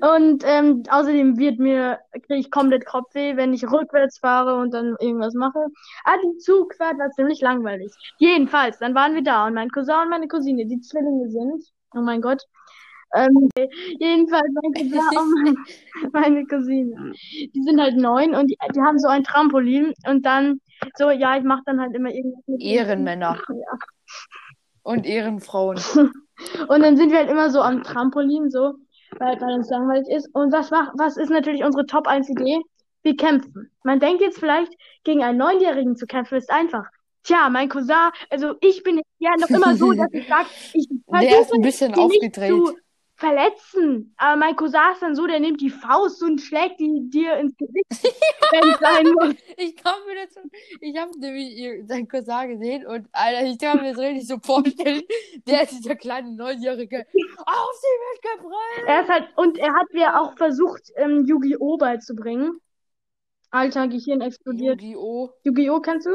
Und ähm, außerdem wird mir, kriege ich komplett Kopfweh, wenn ich rückwärts fahre und dann irgendwas mache. Ah, die Zugfahrt war ziemlich langweilig. Jedenfalls, dann waren wir da und mein Cousin und meine Cousine, die Zwillinge sind. Oh mein Gott. Ähm, jedenfalls mein Cousin und mein, meine Cousine. Die sind halt neun und die, die haben so ein Trampolin und dann so, ja, ich mache dann halt immer irgendwas mit Ehrenmänner Ja. und Ehrenfrauen. Und dann sind wir halt immer so am Trampolin, so, weil, weil uns langweilig ist. Und was macht, was ist natürlich unsere Top 1 Idee? Wir kämpfen. Man denkt jetzt vielleicht, gegen einen Neunjährigen zu kämpfen, ist einfach. Tja, mein Cousin, also ich bin ja noch immer so, dass ich sage, ich Der ist versuche ein bisschen die nicht aufgedreht. zu verletzen. Aber mein Cousin ist dann so, der nimmt die Faust und schlägt die dir ins Gesicht, wenn es sein muss. Ich kann mir das, ich habe nämlich seinen Cousin gesehen und Alter, ich kann mir das richtig so vorstellen. Der ist dieser kleine Neunjährige. Auf sie mitgebracht! Er ist halt, und er hat mir auch versucht, ähm, Yu-Gi-Oh! beizubringen. Alter, Gehirn explodiert. Yu-Gi-Oh! Yu-Gi-Oh! kennst du?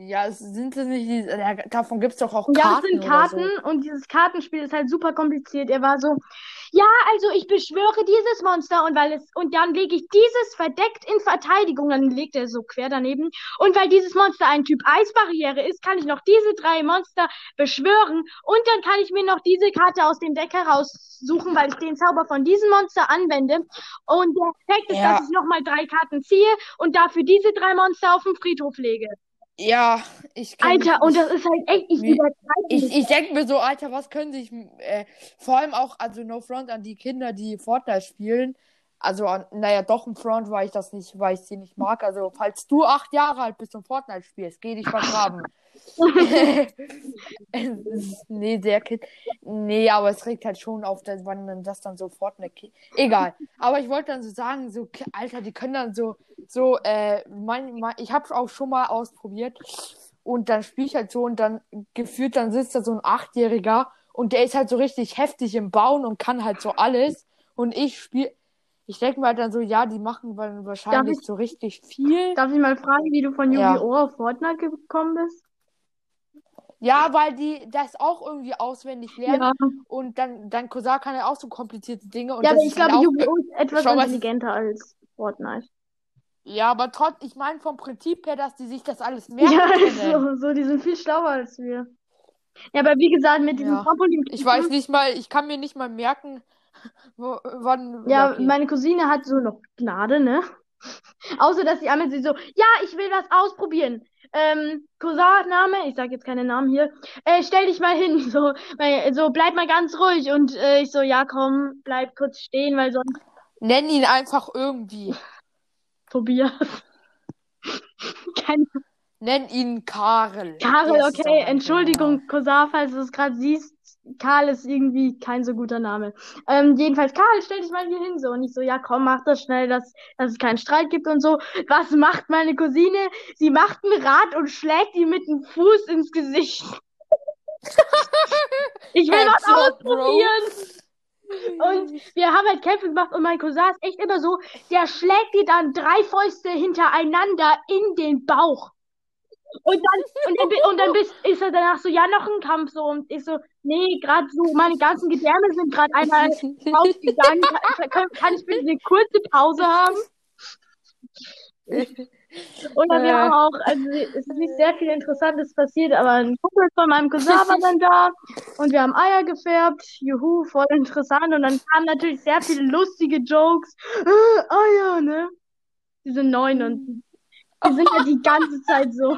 Ja, es sind das nicht die, ja, davon gibt's doch auch Ja, Karten es sind Karten so. und dieses Kartenspiel ist halt super kompliziert. Er war so, ja, also ich beschwöre dieses Monster und weil es und dann lege ich dieses verdeckt in Verteidigung, dann legt er so quer daneben und weil dieses Monster ein Typ Eisbarriere ist, kann ich noch diese drei Monster beschwören und dann kann ich mir noch diese Karte aus dem Deck heraussuchen, weil ich den Zauber von diesem Monster anwende und der Effekt ist, Ja. dass ich nochmal drei Karten ziehe und dafür diese drei Monster auf den Friedhof lege. Ja, ich kenn Alter, und das ist halt echt, ich übertreibe Ich, ich denke mir so, Alter, was können sich, äh, vor allem auch, also no front an die Kinder, die Fortnite spielen. Also, naja, doch ein Front, weil ich das nicht, weil ich sie nicht mag. Also, falls du acht Jahre alt bist und Fortnite spielst, geh dich vergraben. nee, sehr kind. Nee, aber es regt halt schon auf, dass, wann das dann so Fortnite. Egal. Aber ich wollte dann so sagen, so, Alter, die können dann so, so, äh, mein, mein, ich hab's auch schon mal ausprobiert. Und dann spiel ich halt so und dann gefühlt, dann sitzt da so ein Achtjähriger und der ist halt so richtig heftig im Bauen und kann halt so alles. Und ich spiel, ich denke mir halt dann so, ja, die machen dann wahrscheinlich ich- so richtig viel. Darf ich mal fragen, wie du von Ja. Yu-Gi-Oh! auf Fortnite gekommen bist? Ja, weil die das auch irgendwie auswendig lernen. Ja, Und dann, dein Cousin kann ja auch so komplizierte Dinge. Und ja aber ich glaube, Yu-Gi-Oh! ist etwas Schau mal, intelligenter als Fortnite. Ja, aber trotz, ich meine vom Prinzip her, dass die sich das alles merken Ja, können. so, so, die sind viel schlauer als wir. Ja, aber wie gesagt, mit diesem Ja. Trampolin. Ich weiß nicht mal, ich kann mir nicht mal merken, wo, wann. Ja, okay. meine Cousine hat so noch Gnade, ne? Außer, dass sie einmal sie so, ja, ich will was ausprobieren. Ähm, Cousin-Name, ich sag jetzt keine Namen hier, äh, stell dich mal hin, so, weil, so, bleib mal ganz ruhig. Und äh, ich so, ja, komm, bleib kurz stehen, weil sonst Nenn ihn einfach irgendwie. Tobias. Keine Nenn ihn Karel. Karel, Der ist okay, Entschuldigung, Cousin, falls du es gerade siehst. Karl ist irgendwie kein so guter Name. Ähm, jedenfalls, Karl, stell dich mal hier hin, so. Und ich so, ja, komm, mach das schnell, dass, dass es keinen Streit gibt und so. Was macht meine Cousine? Sie macht ein Rad und schlägt ihm mit dem Fuß ins Gesicht. Ich will was ausprobieren. Und wir haben halt Kämpfe gemacht und mein Cousin ist echt immer so, der schlägt dir dann drei Fäuste hintereinander in den Bauch. Und dann, und dann, und dann bist, ist er danach so, ja, noch ein Kampf so. Und ich so, nee, gerade so, meine ganzen Gedärme sind gerade einmal rausgegangen. Kann, kann ich bitte eine kurze Pause haben? Oder wir haben auch, also es ist nicht sehr viel Interessantes passiert, aber ein Kumpel von meinem Cousin war dann da und wir haben Eier gefärbt. Juhu, voll interessant. Und dann kamen natürlich sehr viele lustige Jokes. Äh, Eier, ne? Diese neun und die sind ja die ganze Zeit so.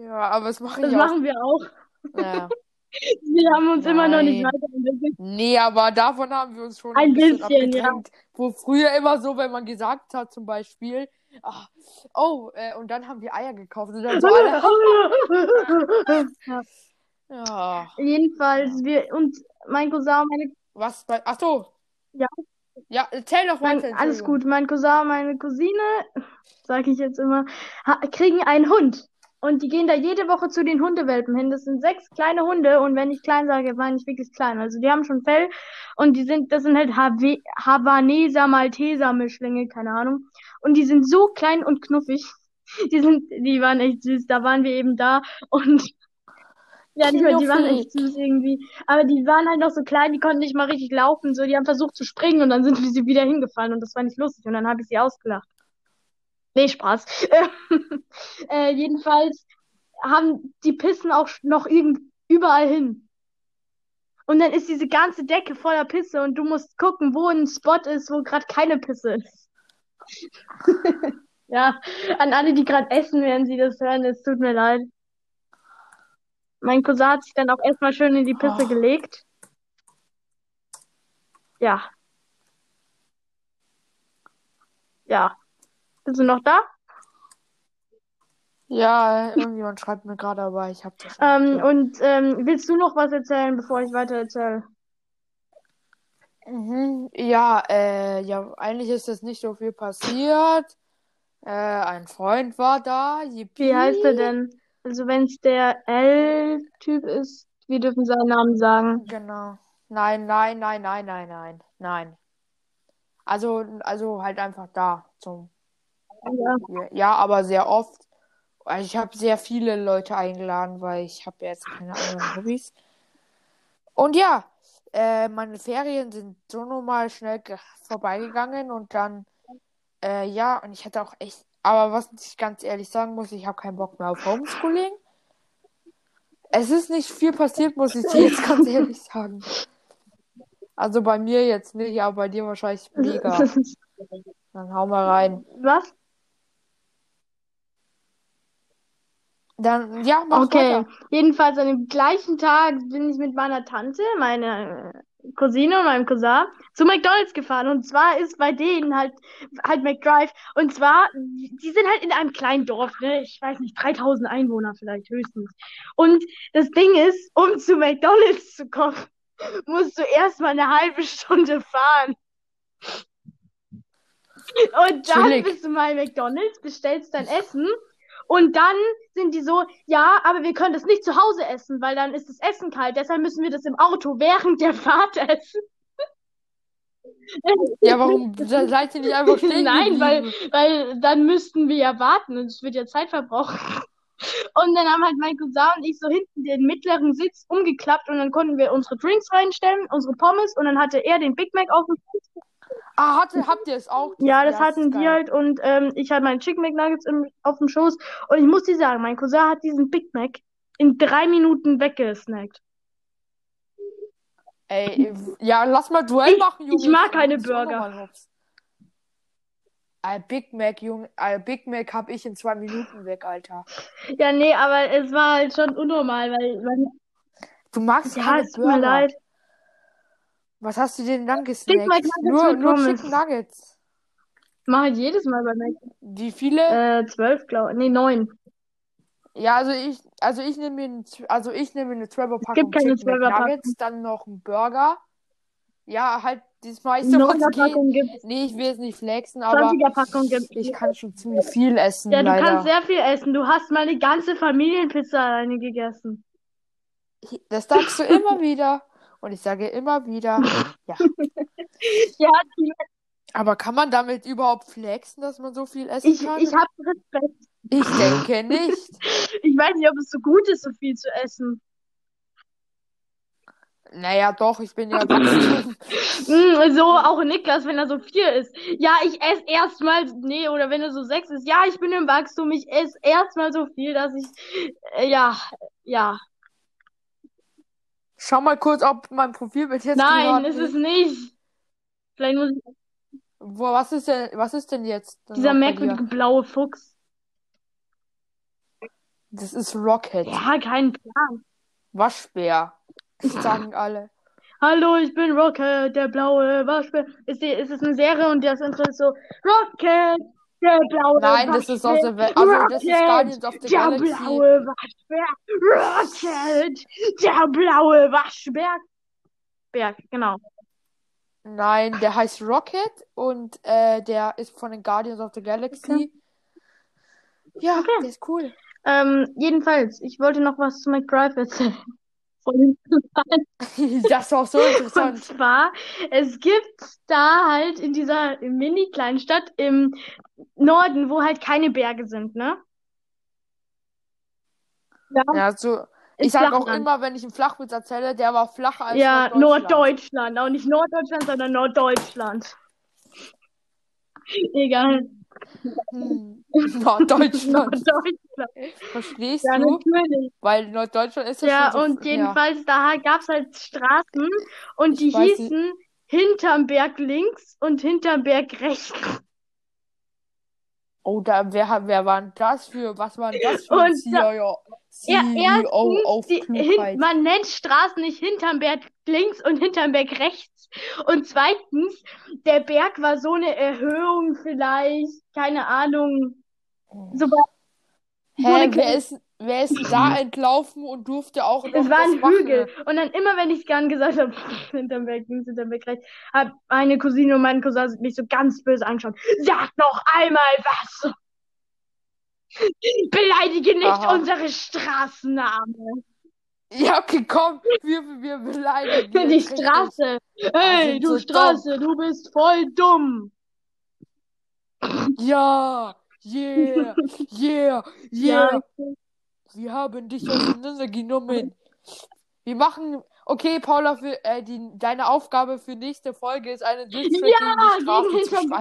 Ja, aber das mache Das ich auch. machen wir auch. Ja. Wir haben uns immer noch nicht Nein. weiterentwickelt. Nee, aber davon haben wir uns schon Ein bisschen bisschen, abgedrängt. Wo früher immer so, wenn man gesagt hat, zum Beispiel, ah, oh, äh, und dann haben wir Eier gekauft und dann so alle, ja. Jedenfalls, wir und mein Cousin meine was bei, ach so. Ja. Ja, erzähl doch Mein, weiter. alles Entschuldigung. gut. Mein Cousin meine Cousine, sage ich jetzt immer, kriegen einen Hund. Und die gehen da jede Woche zu den Hundewelpen hin. Das sind sechs kleine Hunde. Und wenn ich klein sage, meine ich wirklich klein. Also die haben schon Fell. Und die sind, das sind halt Havaneser, Malteser Mischlinge, keine Ahnung. Und die sind so klein und knuffig. Die sind, die waren echt süß. Da waren wir eben da. Und ja, die, die waren echt süß irgendwie. Aber die waren halt noch so klein, die konnten nicht mal richtig laufen. So, die haben versucht zu springen und dann sind sie wieder hingefallen und das war nicht lustig. Und dann habe ich sie ausgelacht. Nee, Spaß. äh, jedenfalls haben die pissen auch noch irgend überall hin. Und dann ist diese ganze Decke voller Pisse und du musst gucken, wo ein Spot ist, wo gerade keine Pisse ist. ja, an alle, die gerade essen, während sie das hören, es tut mir leid. Mein Cousin hat sich dann auch erstmal schön in die Pisse Oh. gelegt. Ja. Ja. Bist du noch da? Ja, irgendjemand schreibt mir gerade, aber ich habe das Ähm, und ähm, willst du noch was erzählen, bevor ich weiter erzähle? Mhm. Ja, äh, ja, eigentlich ist jetzt nicht so viel passiert. Äh, ein Freund war da, yippie. Wie heißt er denn? Also wenn es der L-Typ ist, wir dürfen seinen Namen sagen. Genau. Nein, nein, nein, nein, nein, nein, nein. Also, also halt einfach da zum, Ja. ja, aber sehr oft. Also ich habe sehr viele Leute eingeladen, weil ich habe ja jetzt keine anderen Hobbys. Und ja, äh, meine Ferien sind so normal schnell ge- vorbeigegangen und dann, äh, ja, und ich hatte auch echt, aber was ich ganz ehrlich sagen muss, ich habe keinen Bock mehr auf Homeschooling. Es ist nicht viel passiert, muss ich dir jetzt ganz ehrlich sagen. Also bei mir jetzt nicht, aber bei dir wahrscheinlich mega. Dann hau mal rein. Was? Dann, ja, mach Okay. weiter. Jedenfalls an dem gleichen Tag bin ich mit meiner Tante, meiner Cousine und meinem Cousin zu McDonald's gefahren. Und zwar ist bei denen halt, halt McDrive. Und zwar, die sind halt in einem kleinen Dorf, ne? Ich weiß nicht, 3000 Einwohner vielleicht höchstens. Und das Ding ist, um zu McDonald's zu kommen, musst du erstmal eine halbe Stunde fahren. Und dann Chillig. bist du mal in McDonald's, bestellst dein Essen und dann sind die so, ja, aber wir können das nicht zu Hause essen, weil dann ist das Essen kalt, deshalb müssen wir das im Auto während der Fahrt essen. Ja, warum se- seid ihr nicht einfach stehen Nein, weil, weil dann müssten wir ja warten und es wird ja Zeit verbrauchen. Und dann haben halt mein Cousin und ich so hinten den mittleren Sitz umgeklappt und dann konnten wir unsere Drinks reinstellen, unsere Pommes und dann hatte er den Big Mac auf dem Ah, hatte, habt ihr es auch? Ja, das ist hatten die geil. halt und ähm, ich hatte meine Chicken McNuggets im, auf dem Schoß und ich muss dir sagen, mein Cousin hat diesen Big Mac in drei Minuten weggesnackt. Ey, ja, lass mal Duell Ich- machen, Junge. ich mag keine Burger. Ein Big Mac, Junge, ein Big Mac hab ich in zwei Minuten weg, Alter. Ja, nee, aber es war halt schon unnormal, weil man, Du magst ja, keine es tut mir Burger. leid. Was hast du denn dann gesnackt? Nuggets Nur, nur. Chicken Nuggets. Mach halt jedes Mal bei Mac. Wie viele? Äh, zwölf, glaube ich. Nee, neun. Ja, also ich, also ich nehme mir, ein, also ich nehme eine 12er Packung gibt keine Chicken 12er Packung. McNuggets, dann noch einen Burger. Ja, halt das meiste, was 9er geht. Packung gibt's. Nee, ich will es nicht flexen, aber 20er Packung gibt's. ich kann schon ziemlich viel essen, Ja, du leider. kannst sehr viel essen. Du hast meine ganze Familienpizza alleine gegessen. Das sagst du immer wieder. Und ich sage immer wieder, ja. Ja, Aber kann man damit überhaupt flexen, dass man so viel essen ich, kann? ich habe Respekt. Ich denke nicht. Ich weiß nicht, ob es so gut ist, so viel zu essen. Naja, doch, ich bin ja. Mm, so auch Niklas, wenn er so vier ist. Ja, ich esse erstmal, nee, oder wenn er so sechs ist. Ja, ich bin im Wachstum, ich esse erstmal so viel, dass ich, äh, ja, ja. Schau mal kurz, ob mein Profilbild jetzt Nein, ist es nicht. Vielleicht muss ich, Wo, was ist denn, was ist denn jetzt? dieser merkwürdige blaue Fuchs. Das ist Rocket. Ja, kein Plan. Waschbär. Das sagen alle. Hallo, ich bin Rocket, der blaue Waschbär. Ist, die, ist es eine Serie und das Intro ist so, Rocket, der blaue Nein, das ist aus der Welt. Also, das ist Guardians of the der Galaxy. blaue Waschbär. Rocket, der blaue Waschbär. Berg, genau. Nein, der heißt Rocket und äh, der ist von den Guardians of the Galaxy. Ja, Okay. der ist cool. Ähm, jedenfalls, ich wollte noch was zu McDrive erzählen. Voll interessant. Das war so Und interessant. zwar, es gibt da halt in dieser mini kleinen Stadt im Norden, wo halt keine Berge sind, ne? Ja, Ja, so. Ich sage auch immer, wenn ich einen Flachwitz erzähle, der war flacher als Ja, Norddeutschland. Norddeutschland. Auch nicht Norddeutschland, sondern Norddeutschland. Egal. Hm. Norddeutschland. Norddeutschland. Verstehst Ja, du? natürlich. Weil Norddeutschland ist ja Ja, schon so. und jedenfalls, da gab's halt Straßen und die Ich nicht. hießen hinterm Berg links und hinterm Berg rechts. Oh, da, wer, wer war denn das für, was war denn das für ein da- CEO, Ja, CEO auf die, hin, man nennt Straßen nicht hinterm Berg links und hinterm Berg rechts. Und zweitens, der Berg war so eine Erhöhung vielleicht, keine Ahnung. So, so Hä, eine wer ist, wer ist da entlaufen und durfte auch noch Es war ein machen? Hügel. Und dann immer, wenn ich gern gesagt habe, hinterm Berg links, hinterm Berg rechts, hat meine Cousine und mein Cousin mich so ganz böse angeschaut. Sag noch einmal was! Beleidige nicht Aha. unsere Straßennamen. Ja, okay, komm, wir, wir beleidigen Die. Straße. Hey, sind du so Straße, du bist voll dumm. Ja, yeah, yeah, Ja, yeah. Wir haben dich auseinandergenommen. Wir machen, okay, Paula, für, äh, die, deine Aufgabe für nächste Folge ist eine Distrack ja, gegen die Straße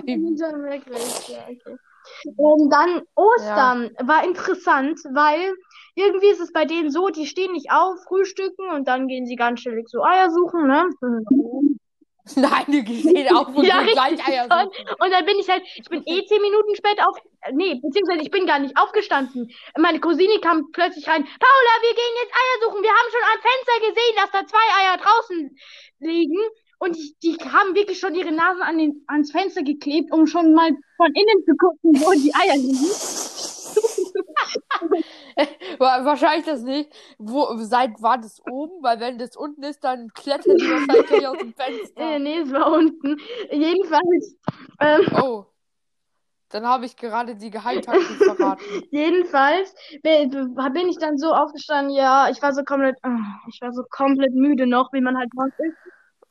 gegen zu schreiben. Ja, okay. Ähm, dann Ostern war interessant, weil irgendwie ist es bei denen so, die stehen nicht auf, frühstücken und dann gehen sie ganz chillig so Eier suchen, ne? Nein, die gehen auf und Ja, gleich Eier suchen. Und dann bin ich halt, ich bin eh zehn Minuten spät auf, nee, beziehungsweise ich bin gar nicht aufgestanden. Meine Cousine kam plötzlich rein, Paula, wir gehen jetzt Eier suchen. Wir haben schon am Fenster gesehen, dass da zwei Eier draußen liegen. Und die, die haben wirklich schon ihre Nasen an den, ans Fenster geklebt, um schon mal von innen zu gucken, wo die Eier liegen. Wa- Wahrscheinlich das nicht. Wo, seit war das oben? Weil wenn das unten ist, dann klettern die wahrscheinlich gleich aus dem Äh, Fenster. nee, es war unten. Jedenfalls, ähm, Oh. Dann habe ich gerade die Geheimtaktik verraten. Jedenfalls bin ich dann so aufgestanden, ja, ich war so komplett, ah, ich war so komplett müde noch, wie man halt morgens ist.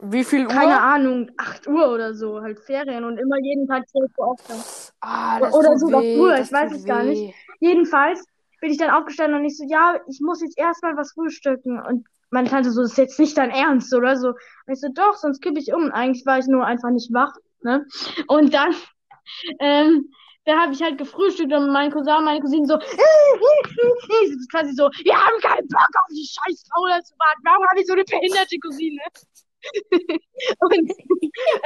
Wie viel Uhr? Keine Ahnung, 8 Uhr oder so, halt Ferien und immer jeden Tag 12 Uhr aufstehen. Ah, das Oder sogar früher, ich weiß es gar nicht. Jedenfalls bin ich dann aufgestanden und ich so, ja, ich muss jetzt erstmal was frühstücken. Und meine Tante so, das ist jetzt nicht dein Ernst, oder so. Und ich so, doch, sonst kippe ich um. Eigentlich war ich nur einfach nicht wach, ne? Und dann, ähm, da habe ich halt gefrühstückt und mein Cousin und meine Cousine so, quasi so, wir haben keinen Bock auf die scheiß Paula zu warten. Warum habe ich so eine behinderte Cousine? Und,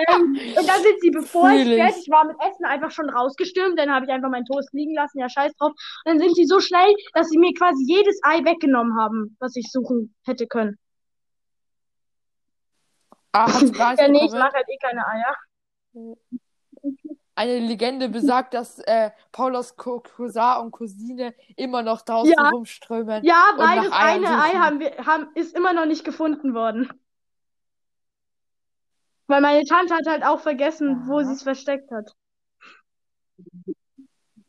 ähm, und dann sind sie, bevor ich Fühl ich. fertig war mit Essen, einfach schon rausgestürmt. Dann habe ich einfach meinen Toast liegen lassen, ja, scheiß drauf. Und dann sind die so schnell, dass sie mir quasi jedes Ei weggenommen haben, was ich suchen hätte können. Ah, Ja, nee, ich mag halt eh keine Eier. Eine Legende besagt, dass äh, Paulas Co Cousin und Cousine immer noch draußen Ja. rumströmen. Ja, weil das eine Ei haben wir, haben, ist immer noch nicht gefunden worden. Weil meine Tante hat halt auch vergessen, wo Aha. sie es versteckt hat.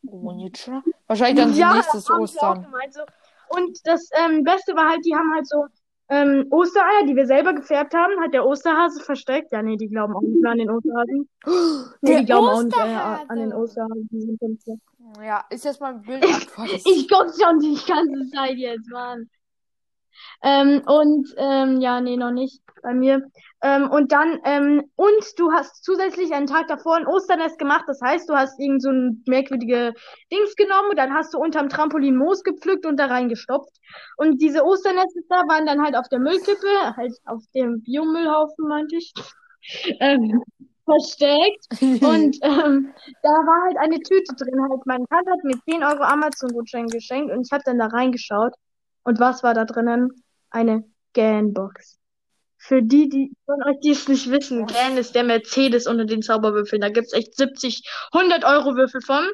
Oh, schon? Wahrscheinlich dann Ja, nächstes Ostern. gemeint, so. Und das ähm, Beste war halt, die haben halt so ähm, Ostereier, die wir selber gefärbt haben, hat der Osterhase versteckt. Ja, nee, die glauben auch nicht mehr an den Osterhasen. Nee, Der die glauben auch nicht äh, Osterhase. an den Osterhasen. Ja, ist jetzt mal ein Bild abgefallen. Ich guck schon die ganze Zeit jetzt, Mann. Ähm, und ähm, ja, nee, noch nicht bei mir. Ähm, und dann, ähm, und du hast zusätzlich einen Tag davor ein Osternest gemacht. Das heißt, du hast irgend so ein merkwürdige Dings genommen und dann hast du unterm Trampolin Moos gepflückt und da reingestopft. Und diese Osternester da waren dann halt auf der Müllkippe, halt auf dem Biomüllhaufen, meinte ich, ähm, versteckt. Und ähm, da war halt eine Tüte drin. Halt, mein Tante hat mir 10 Euro Amazon-Gutschein geschenkt und ich habe dann da reingeschaut. Und was war da drinnen? Eine Gan-Box. Für die, die von euch, die es nicht wissen, Gan ist der Mercedes unter den Zauberwürfeln. Da gibt's echt 70, 100 Euro Würfel von.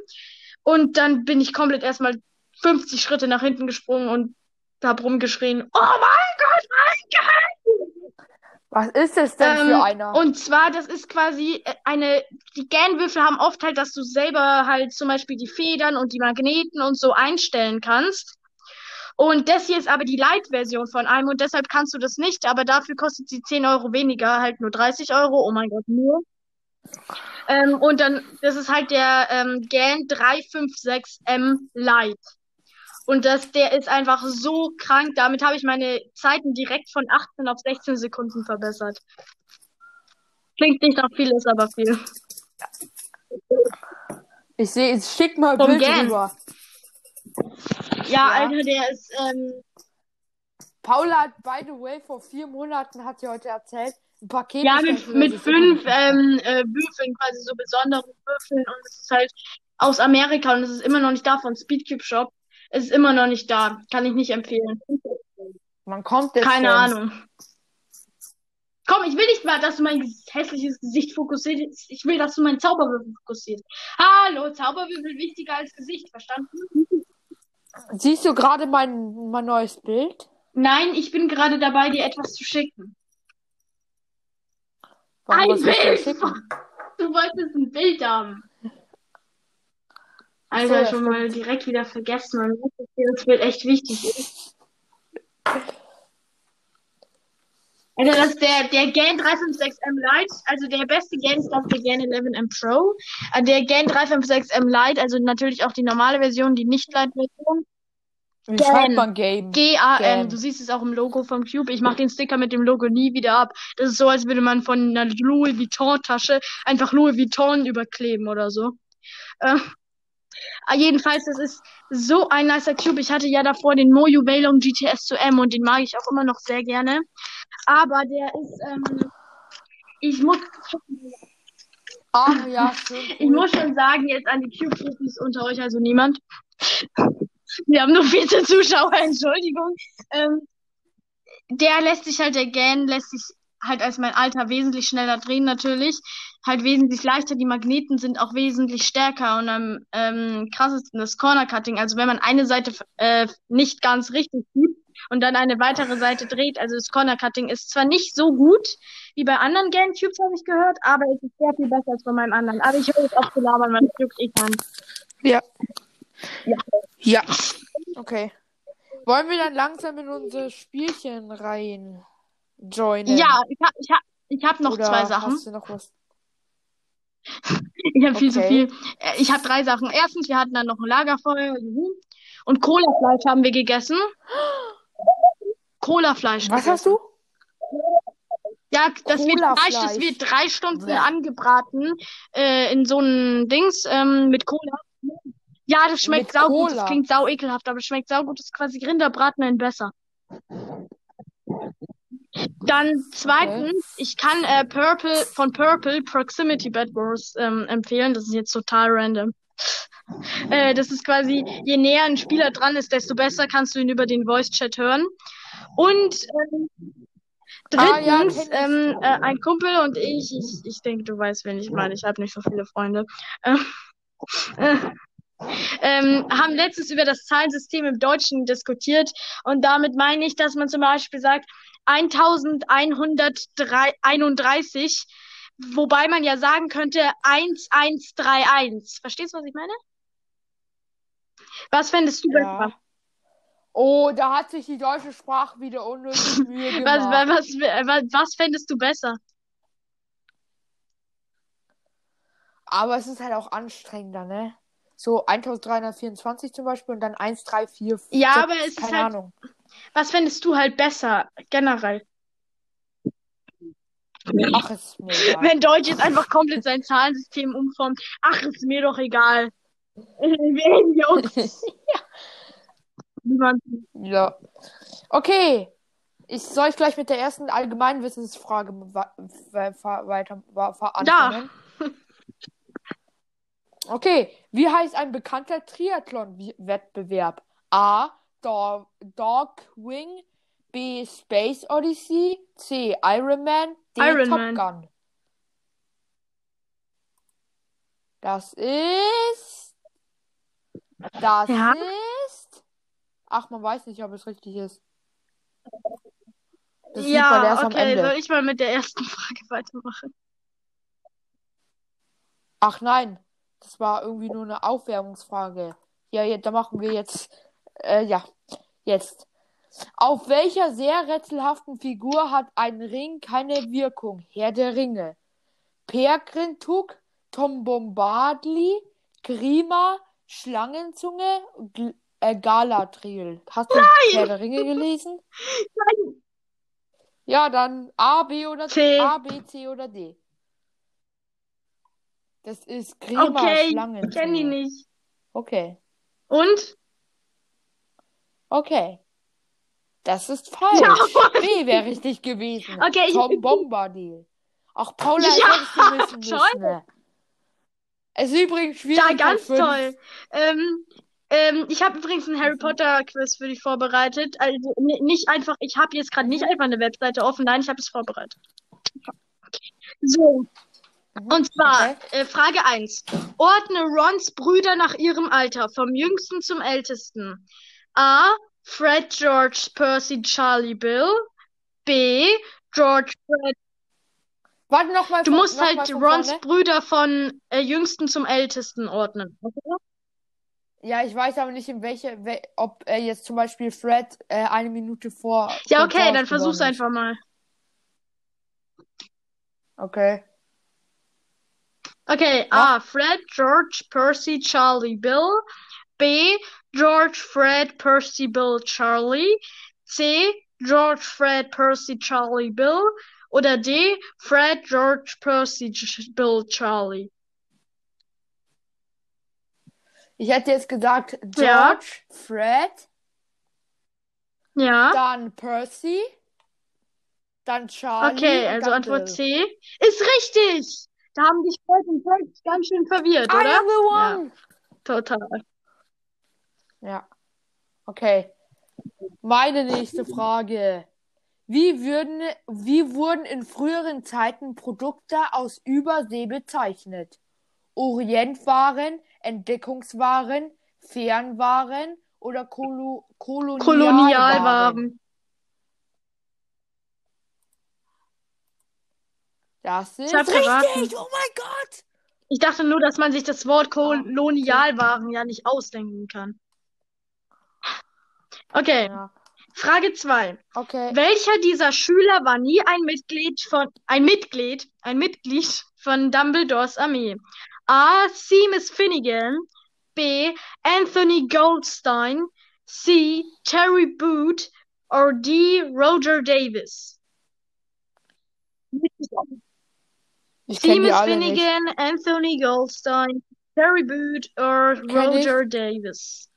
Und dann bin ich komplett erstmal 50 Schritte nach hinten gesprungen und hab rumgeschrien, oh mein Gott, mein Gott! Was ist es denn Ähm, für einer? Und zwar, das ist quasi äh, eine, die Gan-Würfel haben oft halt, dass du selber halt zum Beispiel die Federn und die Magneten und so einstellen kannst. Und das hier ist aber die Light-Version von einem und deshalb kannst du das nicht, aber dafür kostet sie 10 Euro weniger, halt nur 30 Euro. Oh mein Gott, nur. Ähm, und dann, das ist halt der ähm, GAN 356M Lite. Und das, der ist einfach so krank. Damit habe ich meine Zeiten direkt von 18 auf 16 Sekunden verbessert. Klingt nicht nach viel, ist aber viel. Ich sehe, schick mal Vom Bild rüber. Ja, Ja. Alter, der ist, ähm, Paula hat, by the way, vor vier Monaten, hat sie heute erzählt, ein Paket ja, mit, mit fünf ähm, äh, Würfeln, quasi so besonderen Würfeln. Und es ist halt aus Amerika und es ist immer noch nicht da von Speedcube Shop. Es ist immer noch nicht da. Kann ich nicht empfehlen. Man kommt jetzt Keine schon. Ahnung. Komm, ich will nicht mal, dass du mein hässliches Gesicht fokussierst. Ich will, dass du mein Zauberwürfel fokussierst. Hallo, Zauberwürfel wichtiger als Gesicht, verstanden? Siehst du gerade mein, mein neues Bild? Nein, ich bin gerade dabei, dir etwas zu schicken. Warum Ein Bild! Du wolltest ein Bild haben. Alter, ja, schon mal direkt wieder vergessen. Man muss, dass dir das Bild echt wichtig ist. Also das ist der, der GAN 356M Lite, also der beste GAN ist glaube ich der GAN 11M Pro. Äh, Der GAN 356M Lite, also natürlich auch die normale Version, die nicht Lite-Version. Wie schreibt man Game? G-A-N, du siehst es auch im Logo vom Cube. Ich mache den Sticker mit dem Logo nie wieder ab. Das ist so, als würde man von einer Louis Vuitton-Tasche einfach Louis Vuitton überkleben oder so. Äh, jedenfalls, das ist so ein nicer Cube. Ich hatte ja davor den Moju Veilong GTS zu M und den mag ich auch immer noch sehr gerne. Aber der ist, ähm, ich muss, Ach ja, ich muss schon sagen, jetzt an die Cube-Profis unter euch, also niemand. Wir haben nur 14 Zuschauer, Entschuldigung. Ähm, der lässt sich halt, der Gan lässt sich halt als mein Alter wesentlich schneller drehen natürlich. Halt wesentlich leichter. Die Magneten sind auch wesentlich stärker und am ähm, krassesten das Corner Cutting. Also wenn man eine Seite äh, nicht ganz richtig sieht und dann eine weitere Seite dreht, also das Corner Cutting ist zwar nicht so gut wie bei anderen Gan Cubes, habe ich gehört, aber es ist sehr viel besser als bei meinem anderen. Aber ich höre jetzt auf zu labern, weil das juckt eh keinen. Ja. Ja. Ja. Okay. Wollen wir dann langsam in unsere Spielchen rein joinen? Ja, ich habe ich hab, ich hab noch Oder zwei Sachen. Hast du noch was? Ich habe viel zu Okay. viel. Äh, Ich habe drei Sachen. Erstens, wir hatten dann noch ein Lagerfeuer. Und Colafleisch haben wir gegessen. Colafleisch Was hast gegessen. du? Ja, das wird. Fleisch, das wird drei Stunden Bäh. angebraten äh, in so einem Dings ähm, mit Cola. Ja, das schmeckt Mit saugut. Das Cola. klingt sau ekelhaft, aber es schmeckt saugut. Das ist quasi Rinderbraten in besser. Dann zweitens, ich kann äh, Purple von Purple Proximity Bed Wars ähm, empfehlen. Das ist jetzt total random. Äh, das ist quasi, je näher ein Spieler dran ist, desto besser kannst du ihn über den Voice Chat hören. Und ähm, Ah, ja, drittens, kenn ich. ähm, äh, ein Kumpel und ich, ich, ich denke, du weißt, wen ich meine. Ich habe nicht so viele Freunde. Ähm, äh, ähm, haben letztens über das Zahlensystem im Deutschen diskutiert und damit meine ich, dass man zum Beispiel sagt 1131, wobei man ja sagen könnte 1131. Verstehst du, was ich meine? Was fändest du besser? Ja. Oh, da hat sich die deutsche Sprache wieder unnötig Mühe Was, was, was, was fändest du besser? Aber es ist halt auch anstrengender, ne? So 1324 zum Beispiel und dann 1345. Ja, aber es ist keine halt- Ahnung. Was fändest du halt besser, generell? Ach, es ist mir egal. Wenn Deutsch jetzt einfach komplett sein Zahlensystem umformt. Ach, ist mir doch egal. Wen juckt's? Niemand. Ja. Okay. Ich soll ich gleich mit der ersten Allgemeinwissensfrage weiter anfangen. Okay. Wie heißt ein bekannter Triathlon-Wettbewerb? A. Dog, Dogwing. B. Space Odyssey. C. Ironman. D. Ironman. Top Gun. Das ist. Das Ja. ist. Ach, man weiß nicht, ob es richtig ist. Das man Ja, okay, soll ich mal mit der ersten Frage weitermachen? Ach nein, das war irgendwie nur eine Aufwärmungsfrage. Ja, ja, da machen wir jetzt. Äh, ja, jetzt. Auf welcher sehr rätselhaften Figur hat ein Ring keine Wirkung? Herr der Ringe. Per Grintuk, Tom Bombadli, Grima, Schlangenzunge, Gl äh, Galadriel. Hast du Herr der Ringe gelesen? Nein. Ja, dann A, B oder C. A, B, C oder D. Das ist Grima, Okay, ich Schlangenzunge. kenne die nicht. Okay. Und? Okay. Das ist falsch. Ja, B wäre richtig gewesen. Okay, ich- Tom Bombadil. Auch Paula, Ja, hättest du wissen toll. müssen. Es ist übrigens schwierig. Ja, ganz toll. Ähm, ähm, ich habe übrigens ein Harry Potter Quiz für dich vorbereitet. Also ni- nicht einfach, ich habe jetzt gerade nicht einfach eine Webseite offen, nein, ich habe es vorbereitet. So, Mhm, und zwar okay. äh, Frage 1. Ordne Rons Brüder nach ihrem Alter, vom jüngsten zum ältesten. A. Fred, George, Percy, Charlie, Bill. B. George, Fred. Warte noch mal Du von- musst noch halt mal Rons vorne. Brüder von äh, jüngsten zum ältesten ordnen. Okay? Ja, ich weiß aber nicht, in welche, wel- ob er jetzt zum Beispiel Fred äh, eine Minute vor. Ja, okay, dann versuch's ist. einfach mal. Okay. Okay, A. Fred, George, Percy, Charlie, Bill. B. George, Fred, Percy, Bill, Charlie. C. George, Fred, Percy, Charlie, Bill. Oder D. Fred, George, Percy, Bill, Charlie. Ich hätte jetzt gesagt Ja. George, Fred, Ja. dann Percy, dann Charlie. Okay, also Antwort. C. Ist richtig! Da haben dich Fred und Fred ganz schön verwirrt, I oder? am the one. Total. Ja. Okay. Meine nächste Frage. Wie würden, wie wurden in früheren Zeiten Produkte aus Übersee bezeichnet? Orientwaren, Entdeckungswaren, Fernwaren oder Kolo Kolonialwaren? Kolonialwaren. Das ist Ich hab geraten. richtig. Oh mein Gott. Ich dachte nur, dass man sich das Wort Kolonialwaren ja nicht ausdenken kann. Okay, Ja. Frage 2. Okay. Welcher dieser Schüler war nie ein Mitglied von ein Mitglied, ein Mitglied von Dumbledores Armee? A. Seamus Finnegan, B. Anthony Goldstein, C. Terry Boot or D. Roger Davis? Ich Seamus alle nicht. Finnegan, Anthony Goldstein, Terry Boot or Kenn ich. Roger Davis?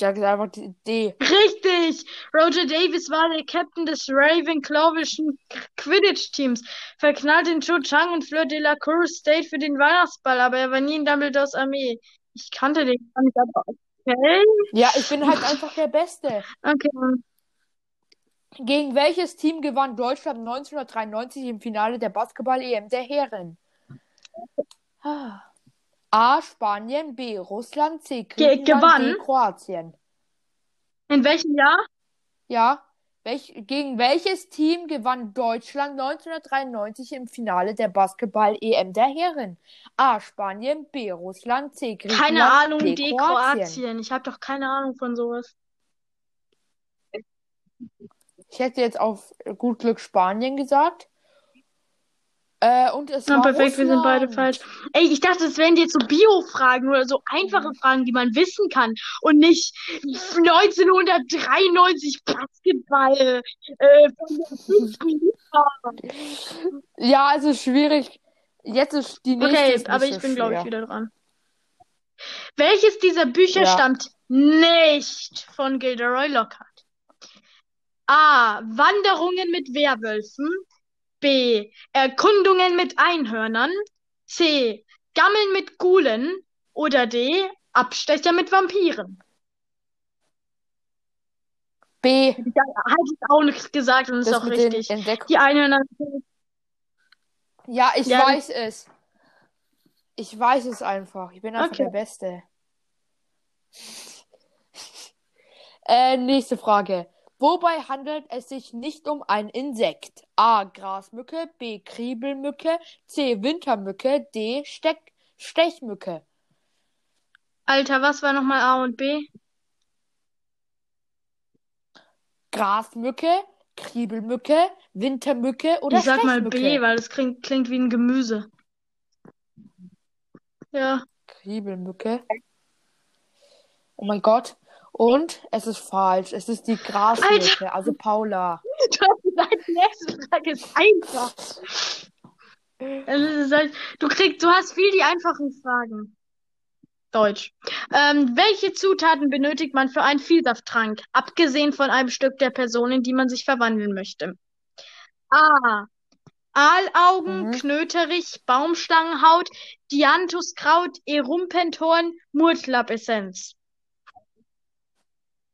Ich sage einfach die D. Richtig! Roger Davis war der Captain des Ravenclawischen Quidditch-Teams. Verknallt in Cho Chang und Fleur de la Cour State für den Weihnachtsball, aber er war nie in Dumbledores Armee. Ich kannte den gar nicht, aber okay. Ja, ich bin halt einfach der Beste. Okay. Gegen welches Team gewann Deutschland 1993 im Finale der Basketball-EM der Herren? Ah. A. Spanien, B. Russland, C. Ge- Griechenland, gewann? D. Kroatien. In welchem Jahr? Ja. Welch, gegen welches Team gewann Deutschland 1993 im Finale der Basketball-EM der Herren? A. Spanien, B. Russland, C. Griechenland, Keine Ahnung, D. D. Kroatien. Kroatien. Ich habe doch keine Ahnung von sowas. Ich hätte jetzt auf gut Glück Spanien gesagt. Äh, und es Na, war perfekt, wir sind beide Russland. falsch. Ey, ich dachte, es wären jetzt so Bio-Fragen oder so einfache Fragen, die man wissen kann. Und nicht 1993 Basketball. Äh. Ja, also schwierig. Jetzt ist die nächste Okay, aber so ich bin, glaube ich, wieder dran. Welches dieser Bücher Ja. stammt nicht von Gilderoy Lockhart? A. Wanderungen mit Werwölfen. B. Erkundungen mit Einhörnern. C. Gammeln mit Gulen. Oder D. Abstecher mit Vampiren. B. Ja, hat es auch nicht gesagt und ist Das auch mit den richtig. Die Einhörner. Ja, ich Ja, weiß es. Ich weiß es einfach. Ich bin einfach Okay. der Beste. Äh, nächste Frage. Wobei handelt es sich nicht um ein Insekt? A. Grasmücke, B. Kriebelmücke, C. Wintermücke, D. Steck Stechmücke. Alter, was war nochmal A und B? Grasmücke, Kriebelmücke, Wintermücke oder Ich sag mal? B, weil es klingt, klingt wie ein Gemüse. Ja. Kriebelmücke. Oh mein Gott. Und es ist falsch. Es ist die Grasmücke, also Paula. Du hast gesagt, die nächste Frage ist einfach. Es ist halt, du kriegst, du hast viel die einfachen Fragen. Deutsch. Ähm, welche Zutaten benötigt man für einen Vielsafttrank, abgesehen von einem Stück der Person, in die man sich verwandeln möchte? A. Aalaugen, Mhm. Knöterich, Baumstangenhaut, Dianthuskraut, Erumpenthorn, Murtlapessenz.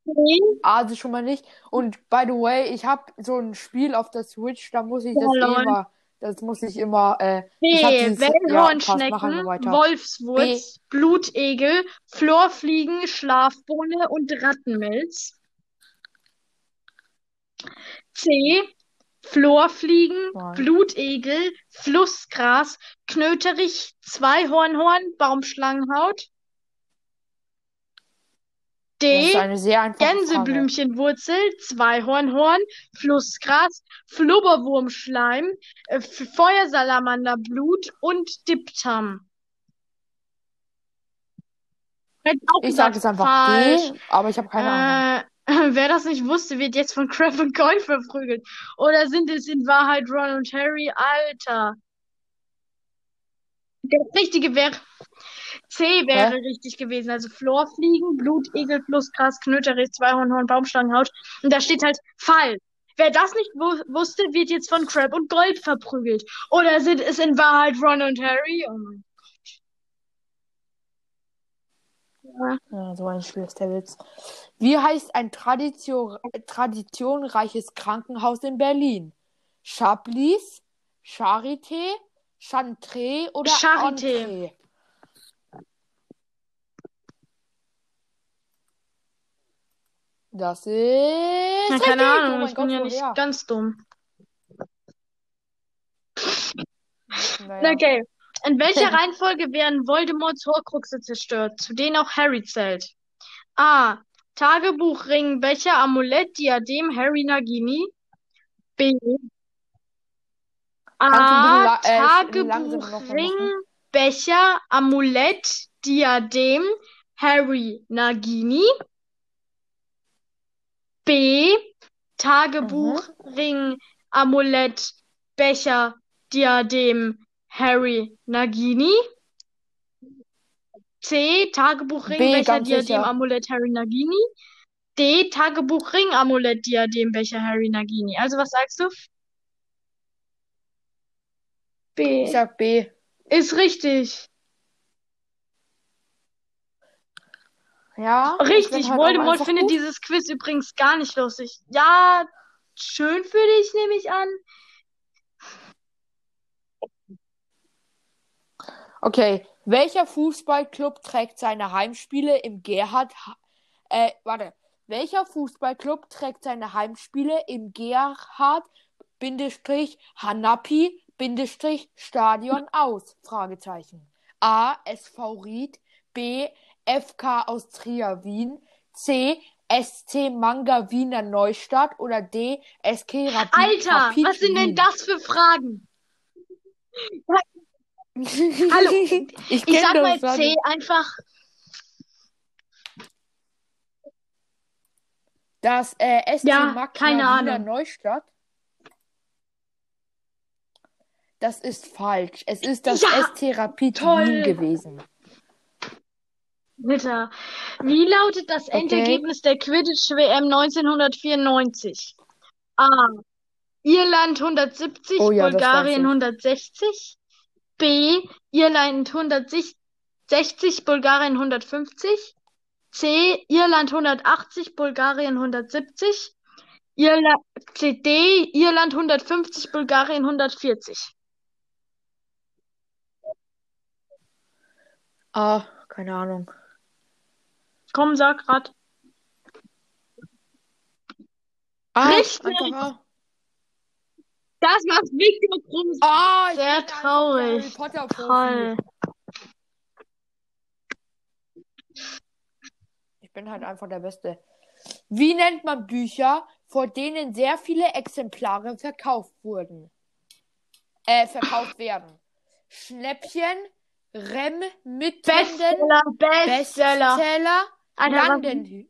B. Also schon mal nicht. Und by the way, ich habe so ein Spiel auf der Switch, da muss ich das Ja, lol. immer, das muss ich immer, äh, B. ja, Wellhornschnecken, weiter. Wolfswurz, Blutegel, Florfliegen, Schlafbohne und Rattenmelz. C. Florfliegen, Nein. Blutegel, Flussgras, Knöterich, Zweihornhorn, Baumschlangenhaut. D. Gänseblümchenwurzel, Zweihornhorn, Flussgras, Flubberwurmschleim, äh, Feuersalamanderblut und Diptam. Ich sage jetzt einfach falsch. D, aber ich habe keine Ahnung. Äh, wer das nicht wusste, wird jetzt von Crab und Goyle verprügelt. Oder sind es in Wahrheit Ron und Harry? Alter. Der richtige wäre C wäre Hä? richtig gewesen. Also Florfliegen, Blutegel, Flussgras, Knöterich, Zweihornhorn, Baumschlangenhaut. Und da steht halt falsch. Wer das nicht wu wusste, wird jetzt von Crab und Gold verprügelt. Oder sind es in Wahrheit Ron und Harry? Oh mein Gott. Ja. Ja, so ein Spiel ist der Witz. Wie heißt ein Tradition, traditionreiches Krankenhaus in Berlin? Chablis, Charité, Chantre oder Charité. Entree? Das ist Ja, richtig. keine Oh Ahnung, mein ich Gott, bin ja nicht woher? ganz dumm. Naja. Okay. In welcher Reihenfolge werden Voldemorts Horcruxe zerstört, zu denen auch Harry zählt? A. Tagebuch, Ring, Becher, Amulett, Diadem, Harry Nagini. B. A. la- äh, Tagebuch, Ring? Becher, Amulett, Diadem, Harry Nagini. B. Tagebuch, Ring, Amulett, Becher, Diadem, Harry Nagini. C. Tagebuch, Ring, B, Becher, Diadem, sicher. Amulett, Harry Nagini. D. Tagebuch, Ring, Amulett, Diadem, Becher, Harry Nagini. Also, was sagst du? B. Ich sag B. Ist richtig. Ja, Richtig, halt Voldemort findet gut. dieses Quiz übrigens gar nicht lustig. Ja, schön für dich, nehme ich an. Okay, welcher Fußballclub trägt seine Heimspiele im Gerhard, äh, warte, Welcher Fußballclub trägt seine Heimspiele im Gerhard-Hanapi-Stadion aus? Fragezeichen. A. SV Ried. B. FK Austria Wien. C. SC Manga Wiener Neustadt oder D. SK Rapid Alter, Rapid was sind denn das für Fragen? Hallo, ich Ich sag mal. C einfach. Das äh, SC Ja, Magna Wiener Ahnung. Neustadt. Das ist falsch. Es ist das Ja. Wien gewesen. Bitte. Wie lautet das Okay. Endergebnis der Quidditch-WM 1994? A. Irland 170, Oh ja, Bulgarien weiß 160. B. Irland 160, Bulgarien 150. C. Irland 180, Bulgarien 170. Irla C. D. Irland 150, Bulgarien 140. Ah, keine Ahnung. Komm, sag grad. Ah, Richtig. einfach. Das macht Victor Krumm. Ah, ich Sehr bin traurig. Harry Potter Profi. Toll. Ich bin halt einfach der Beste. Wie nennt man Bücher, vor denen sehr viele Exemplare verkauft wurden? Äh, verkauft werden. Schnäppchen, Rem, Mitwenden, Bestseller, Bestseller. Bestseller, Alter, was- Landen.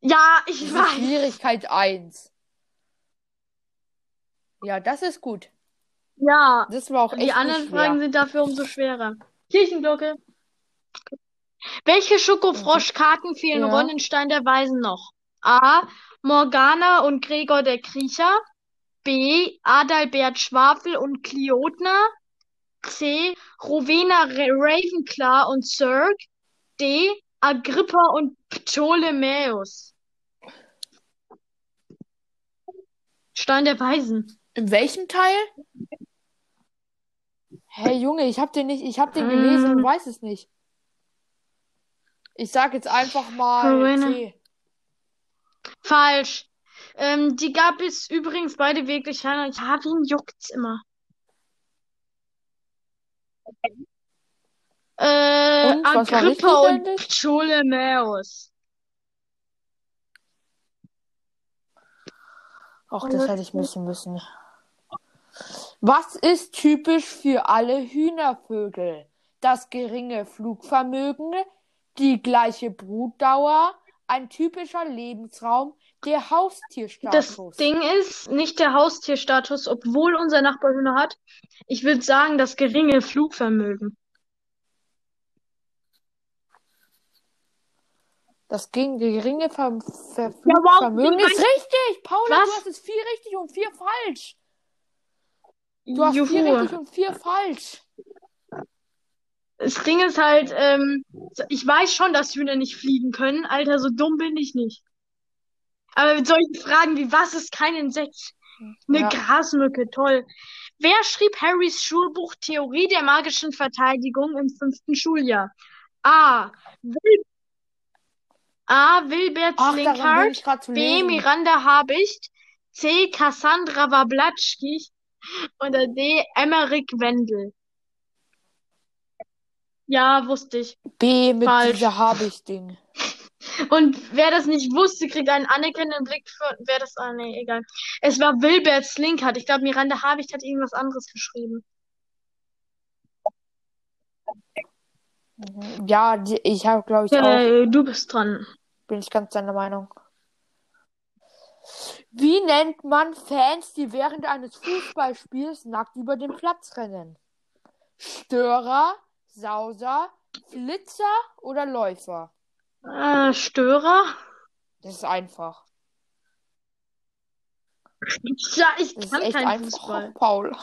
Ja, ich Das weiß. Schwierigkeit 1. Ja, das ist gut. Ja. Das war auch echt die anderen. Fragen sind dafür umso schwerer. Kirchenglocke. Welche Schokofroschkarten fehlen Ja. Ron in Stein der Weisen noch? A. Morgana und Gregor der Kriecher. B. Adalbert Schwafel und Kliotner. C. Rowena Ra- Ravenclaw und Zerg. D. Agrippa und Ptolemäus. Stein der Weisen. In welchem Teil? Hey Junge, ich hab den nicht, ich hab den gelesen und weiß es nicht. Ich sag jetzt einfach mal Rowena. C. Falsch. Ähm, die gab es übrigens beide wirklich. Ja, wen juckt's immer? Äh, Und, Agrippa und? Ptolemäus. Ach, das hätte ich wissen müssen. Was ist typisch für alle Hühnervögel? Das geringe Flugvermögen, die gleiche Brutdauer, ein typischer Lebensraum, der Das Haustierstatus. Ding ist nicht der Haustierstatus, obwohl unser Nachbar Hühner hat. Ich würde sagen, das geringe Flugvermögen. Das geringe Ver Ver Ja, Flugvermögen du ist richtig. Paula, Was? du hast es vier richtig und vier falsch. Du hast vier Juhu. richtig und vier falsch. Das Ding ist halt, ähm, ich weiß schon, dass Hühner nicht fliegen können. Alter, so dumm bin ich nicht. Aber mit solchen Fragen wie, was ist kein Insekt? Eine Ja. Grasmücke, toll. Wer schrieb Harrys Schulbuch Theorie der magischen Verteidigung im fünften Schuljahr? A. Wil A. Wilbert Ach, B. Miranda Habicht. C. Cassandra Wawlatschki. Oder D. Emmerich Wendel. Ja, wusste ich. B mit Falsch. dieser Habicht-Ding. Und wer das nicht wusste, kriegt einen anerkennenden Blick für, wer das, ah, nee, egal. Es war Wilbert Slinkhardt. Ich glaube, Miranda Habicht hat irgendwas anderes geschrieben. Ja, die, ich habe, glaube ich, auch, Äh, du bist dran. bin ich ganz deiner Meinung. Wie nennt man Fans, die während eines Fußballspiels nackt über den Platz rennen? Störer, Sauser, Flitzer oder Läufer? Äh, Störer? Das ist einfach. Ja, ich Das ist kann echt keinen einfach, Fußball. Paul.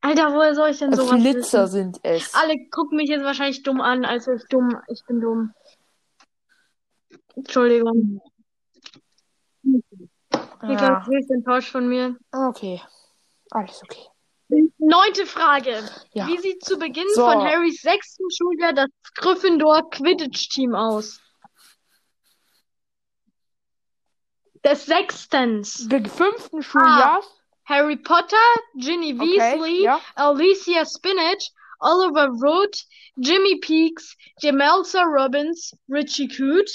Alter, woher soll ich denn sowas Flitzer wissen? sind es. Alle gucken mich jetzt wahrscheinlich dumm an, als ich dumm. Ich bin dumm. Entschuldigung. Ja, seid höchst enttäuscht von mir. okay. Alles okay. Neunte Frage. Ja. Wie sieht zu Beginn So. von Harrys sechstem Schuljahr das Gryffindor Quidditch-Team aus? des Sechstens. Des fünften Schuljahrs. Harry Potter, Ginny Okay, Weasley, ja. Alicia Spinach, Oliver Wood, Jimmy Peaks, Jamelsa Robbins, Richie Coot.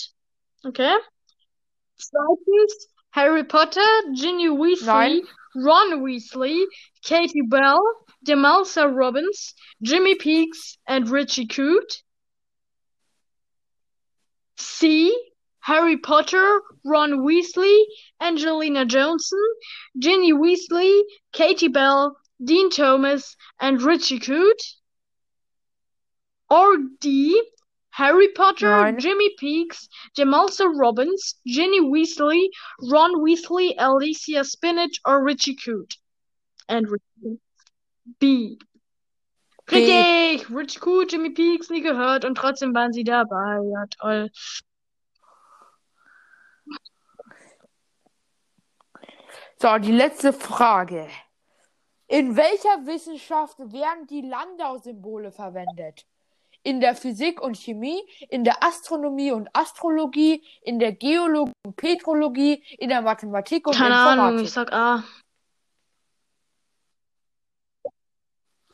Okay. Zweitens Harry Potter, Ginny Weasley, Nein. Ron Weasley, Katie Bell, Jamelsa Robbins, Jimmy Peaks, and Richie Coot. C. Harry Potter, Ron Weasley, Angelina Johnson, Ginny Weasley, Katie Bell, Dean Thomas, and Richie Coot. Or D. Harry Potter, Nein. Jimmy Peaks, Jamalsa Robbins, Ginny Weasley, Ron Weasley, Alicia Spinach, or Richie Coot. And Richie. B. Richtig! Richie Coot, Jimmy Peaks, nie gehört und trotzdem waren sie dabei. Ja, toll. So, die letzte Frage. In welcher Wissenschaft werden die Landau-Symbole verwendet? In der Physik und Chemie, in der Astronomie und Astrologie, in der Geologie und Petrologie, in der Mathematik und Keine Ahnung, ich Informatik. sag A.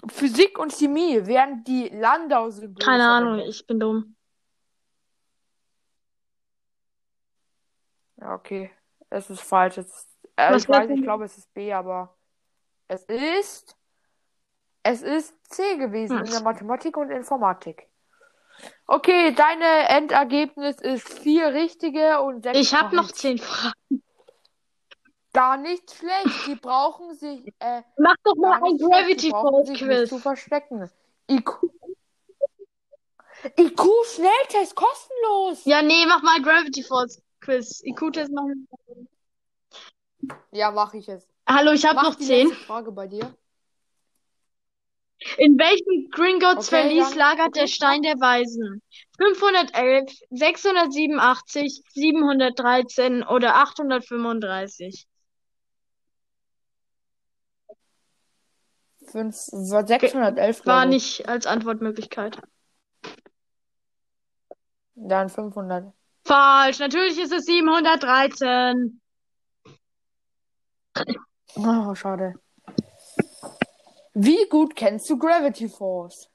Physik und Chemie werden die Landau-Symbole Keine Ahnung, ich bin dumm. Ja, okay. Es ist falsch. Es ist, äh, Was ich weiß, ich glaube, es ist B, aber es ist, es ist C gewesen in Hm. der Mathematik und Informatik. Okay, deine Endergebnis ist vier richtige und sechs Ich habe noch zehn Fragen. Gar nicht schlecht. Die brauchen sich, äh, Mach doch mal ein. Gravity Falls Quiz. zu verstecken. IQ. IQ Schnelltest kostenlos. Ja, nee, mach mal Gravity Falls Quiz. IQ-Test machen. Ja, mache ich es. Hallo, ich habe noch zehn. Frage bei dir. In welchem Gringotts Okay, Verlies dann- lagert der okay. Stein der Weisen? 511, 687, 713 oder 835? Fünf, 611, War nicht als Antwortmöglichkeit. Dann 500. Falsch, natürlich ist es 713. Oh, schade. Wie gut kennst du Gravity Falls?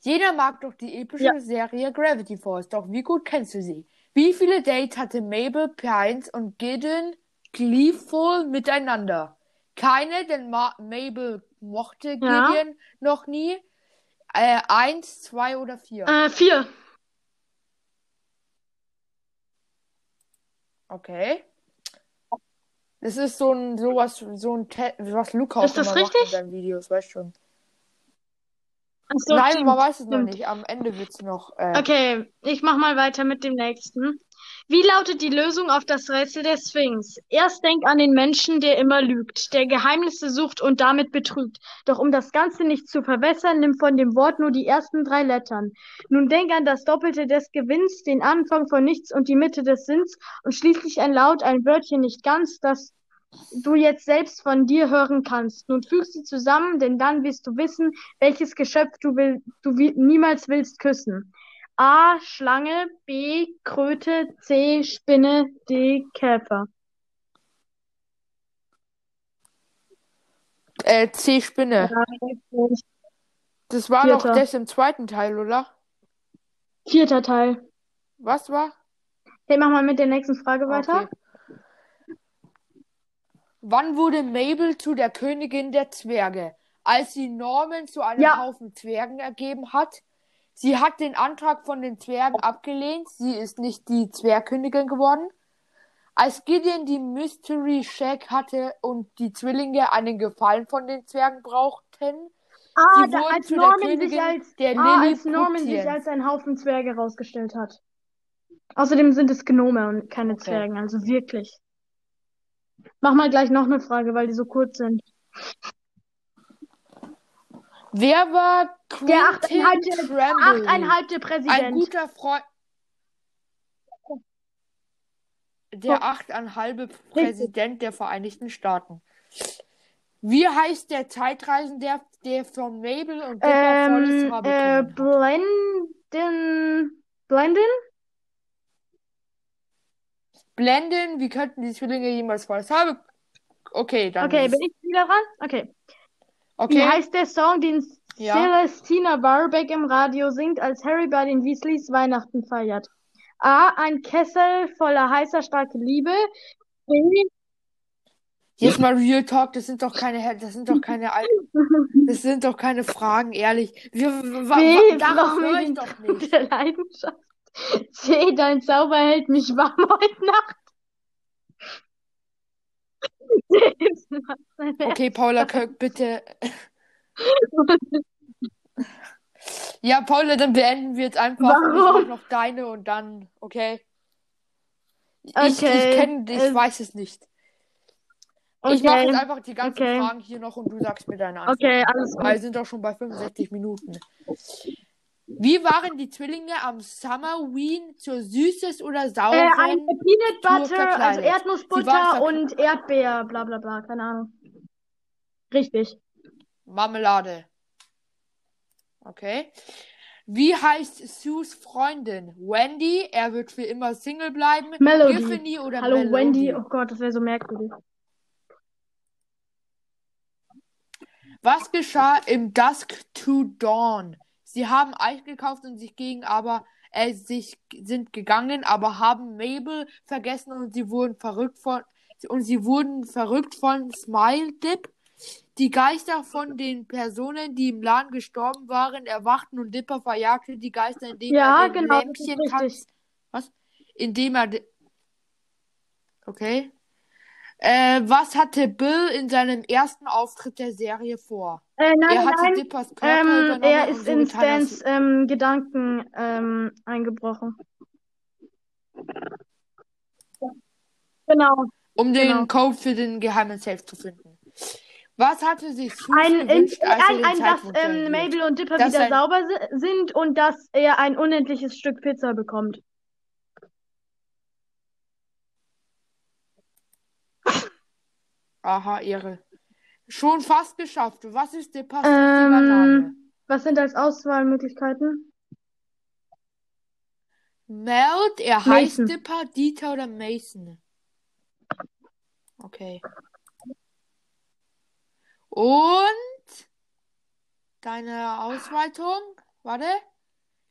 Jeder mag doch die epische Ja. Serie Gravity Falls, doch wie gut kennst du sie? Wie viele Dates hatte Mabel, Pines und Gideon Gleeful miteinander? Keine, denn Ma Mabel mochte Ja. Gideon noch nie. Äh, eins, zwei oder vier? Äh, vier. Okay. Das ist so ein sowas, so ein Te was Luca Ist auch das immer macht richtig? in seinen Videos, weißt schon. So, Nein, stimmt, man weiß es noch nicht. Am Ende wird's noch. Äh, Okay, ich mach mal weiter mit dem nächsten. Wie lautet die Lösung auf das Rätsel der Sphinx? Erst denk an den Menschen, der immer lügt, der Geheimnisse sucht und damit betrügt. Doch um das Ganze nicht zu verwässern, nimm von dem Wort nur die ersten drei Lettern. Nun denk an das Doppelte des Gewinns, den Anfang von nichts und die Mitte des Sinns und schließlich ein Laut, ein Wörtchen nicht ganz, das du jetzt selbst von dir hören kannst. Nun füg sie zusammen, denn dann wirst du wissen, welches Geschöpf du will, du niemals willst küssen. A. Schlange, B. Kröte, C. Spinne, D. Käfer. äh, C Spinne. Das war doch Vierter. das im zweiten Teil, oder? Vierter Teil. Was war? Okay, mach mal mit der nächsten Frage weiter. Okay. Wann wurde Mabel zu der Königin der Zwerge? Als sie Norman zu einem Ja. Haufen Zwergen ergeben hat. Sie hat den Antrag von den Zwergen abgelehnt. Sie ist nicht die Zwergkönigin geworden. Als Gideon die Mystery Shack hatte und die Zwillinge einen Gefallen von den Zwergen brauchten, Ah, Sie da, wurden als zu der Norman Königin sich als, der ah, als Norman sich als ein Haufen Zwerge herausgestellt hat. Außerdem sind es Gnome und keine Okay. Zwergen, also wirklich. Mach mal gleich noch eine Frage, weil die so kurz sind. Wer war Der Quentin Tremblay? achteinhalbte Ein Präsident. guter Freund. Der achteinhalbe Präsident der Vereinigten Staaten. Wie heißt der Zeitreisende, der von Mabel und Dipper volles Ähm, Haar äh? Blenden, Blenden? Blenden, wie könnten die Zwillinge jemals volles Habe? Okay, dann. Okay, bin ich wieder dran? Okay. Wie okay. heißt der Song, den Ja. Celestina Warbeck im Radio singt, als Harry bei den Weasleys Weihnachten feiert? A. Ein Kessel voller heißer, starke Liebe. B. Jetzt mal Real Talk, das sind doch keine, das sind doch keine, das sind doch keine Fragen, ehrlich. Wir, wa, B. darauf höre ich doch nicht. der Leidenschaft. C. Dein Zauber hält mich warm heute Nacht. Okay, Paula Kirk, bitte. Ja, Paula, dann beenden wir jetzt einfach. Ich Warum? noch deine und dann, okay? Ich, Okay, ich kenne, ich es- weiß es nicht. Ich mache jetzt Okay, einfach die ganzen okay. Fragen hier noch und du sagst mir deine Antwort. okay, alles gut. Weil wir sind doch schon bei 65 Minuten. Wie waren die Zwillinge am Summerween zur Süßes oder Äh, Sauren? ein Peanut Butter, verkleidet. also Erdnussbutter und Erdbeer, bla bla bla, keine Ahnung. Richtig. Marmelade. Okay. Wie heißt Sues Freundin? Wendy, er wird für immer Single bleiben. Melody. Tiffany oder Hallo Melody? Wendy, oh Gott, das wäre so merkwürdig. Was geschah im Dusk to Dawn? Sie haben Eis gekauft und sich gegen aber äh, sich sind gegangen, aber haben Mabel vergessen und sie wurden verrückt von und sie wurden verrückt von Smile Dip. Die Geister von den Personen, die im Laden gestorben waren, erwachten und Dipper verjagte die Geister, indem Ja, er den genau, Lämpchen. Was? Indem er. Okay. Äh, was hatte Bill in seinem ersten Auftritt der Serie vor? Äh, nein, er hatte nein, Dippers Körper ähm, übernommen er ist so in Stans ähm, Gedanken ähm, eingebrochen. Genau. um den genau. Code für den geheimen Safe zu finden. Was hatte sich Sus Ein, in, gewünscht, als ein, ein, dass ähm? Mabel und Dipper wieder sauber si- sind und dass er ein unendliches Stück Pizza bekommt. Aha, Ehre. Schon fast geschafft. Was ist richtiger Name? Ähm, was sind als Auswahlmöglichkeiten? Meld, er heißt Mason. Dipper, Dieter oder Mason? Okay. Und deine Ausweitung? Warte.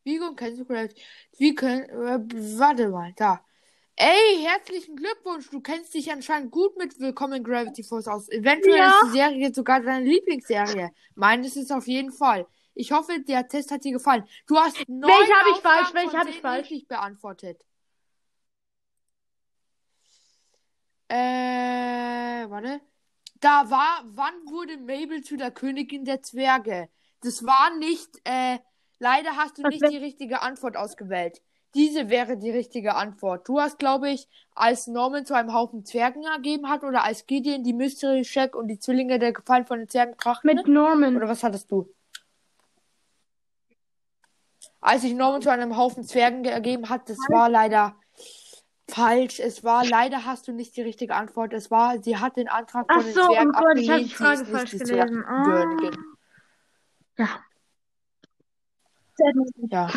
Wie können, äh, warte mal, da. Ey, herzlichen Glückwunsch. Du kennst dich anscheinend gut mit Willkommen in Gravity Force aus. Eventuell Ja. ist die Serie sogar deine Lieblingsserie. Meines ist auf jeden Fall. Ich hoffe, der Test hat dir gefallen. Du hast neun Welche habe ich falsch? Welche habe ich falsch? richtig beantwortet. Äh, warte. Da war, wann wurde Mabel zu der Königin der Zwerge? Das war nicht, äh, leider hast du Was nicht die richtige Antwort ausgewählt. Diese wäre die richtige Antwort. Du hast, glaube ich, als Norman zu einem Haufen Zwergen ergeben hat oder als Gideon die Mystery Shack und die Zwillinge der Gefallen von den Zwergen krachten. Mit Norman. Oder was hattest du? Als ich Norman zu einem Haufen Zwergen ge- ergeben hat, das war leider falsch. Es war leider hast du nicht die richtige Antwort. Es war, sie hat den Antrag Ach von den so, Zwergen oh Gott, ich hab abgelehnt. die Frage falsch gelesen. Ah. Ja. Ja.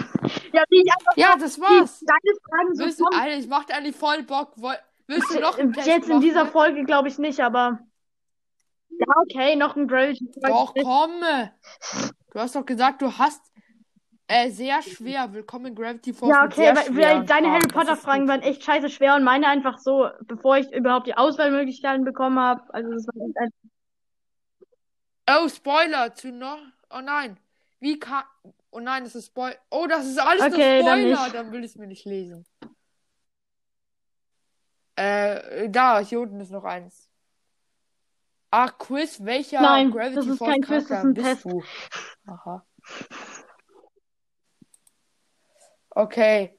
Ja, einfach ja, das war's. deine Fragen so Willst. Alter, ich macht eigentlich voll Bock. Willst du noch einen Test Jetzt in machen? dieser Folge glaube ich nicht, aber. Ja, okay, noch ein Gravity. Doch, komm. Du hast doch gesagt, du hast äh, sehr schwer. Willkommen in Gravity Force. Ja, okay, weil, deine. Harry Potter Fragen waren echt scheiße schwer und meine einfach so, bevor ich überhaupt die Auswahlmöglichkeiten bekommen habe. Also das war echt ein... Oh, Spoiler zu noch. Oh nein. Wie kann. Oh nein, das ist Spoiler. Oh, das ist alles Okay, nur dann Spoiler. nicht. Dann will ich es mir nicht lesen. Äh, da, hier unten ist noch eins. Ach, Quiz, welcher Nein, Gravity das ist Force kein Quiz, das ist ein bist Test. du? Aha. Okay.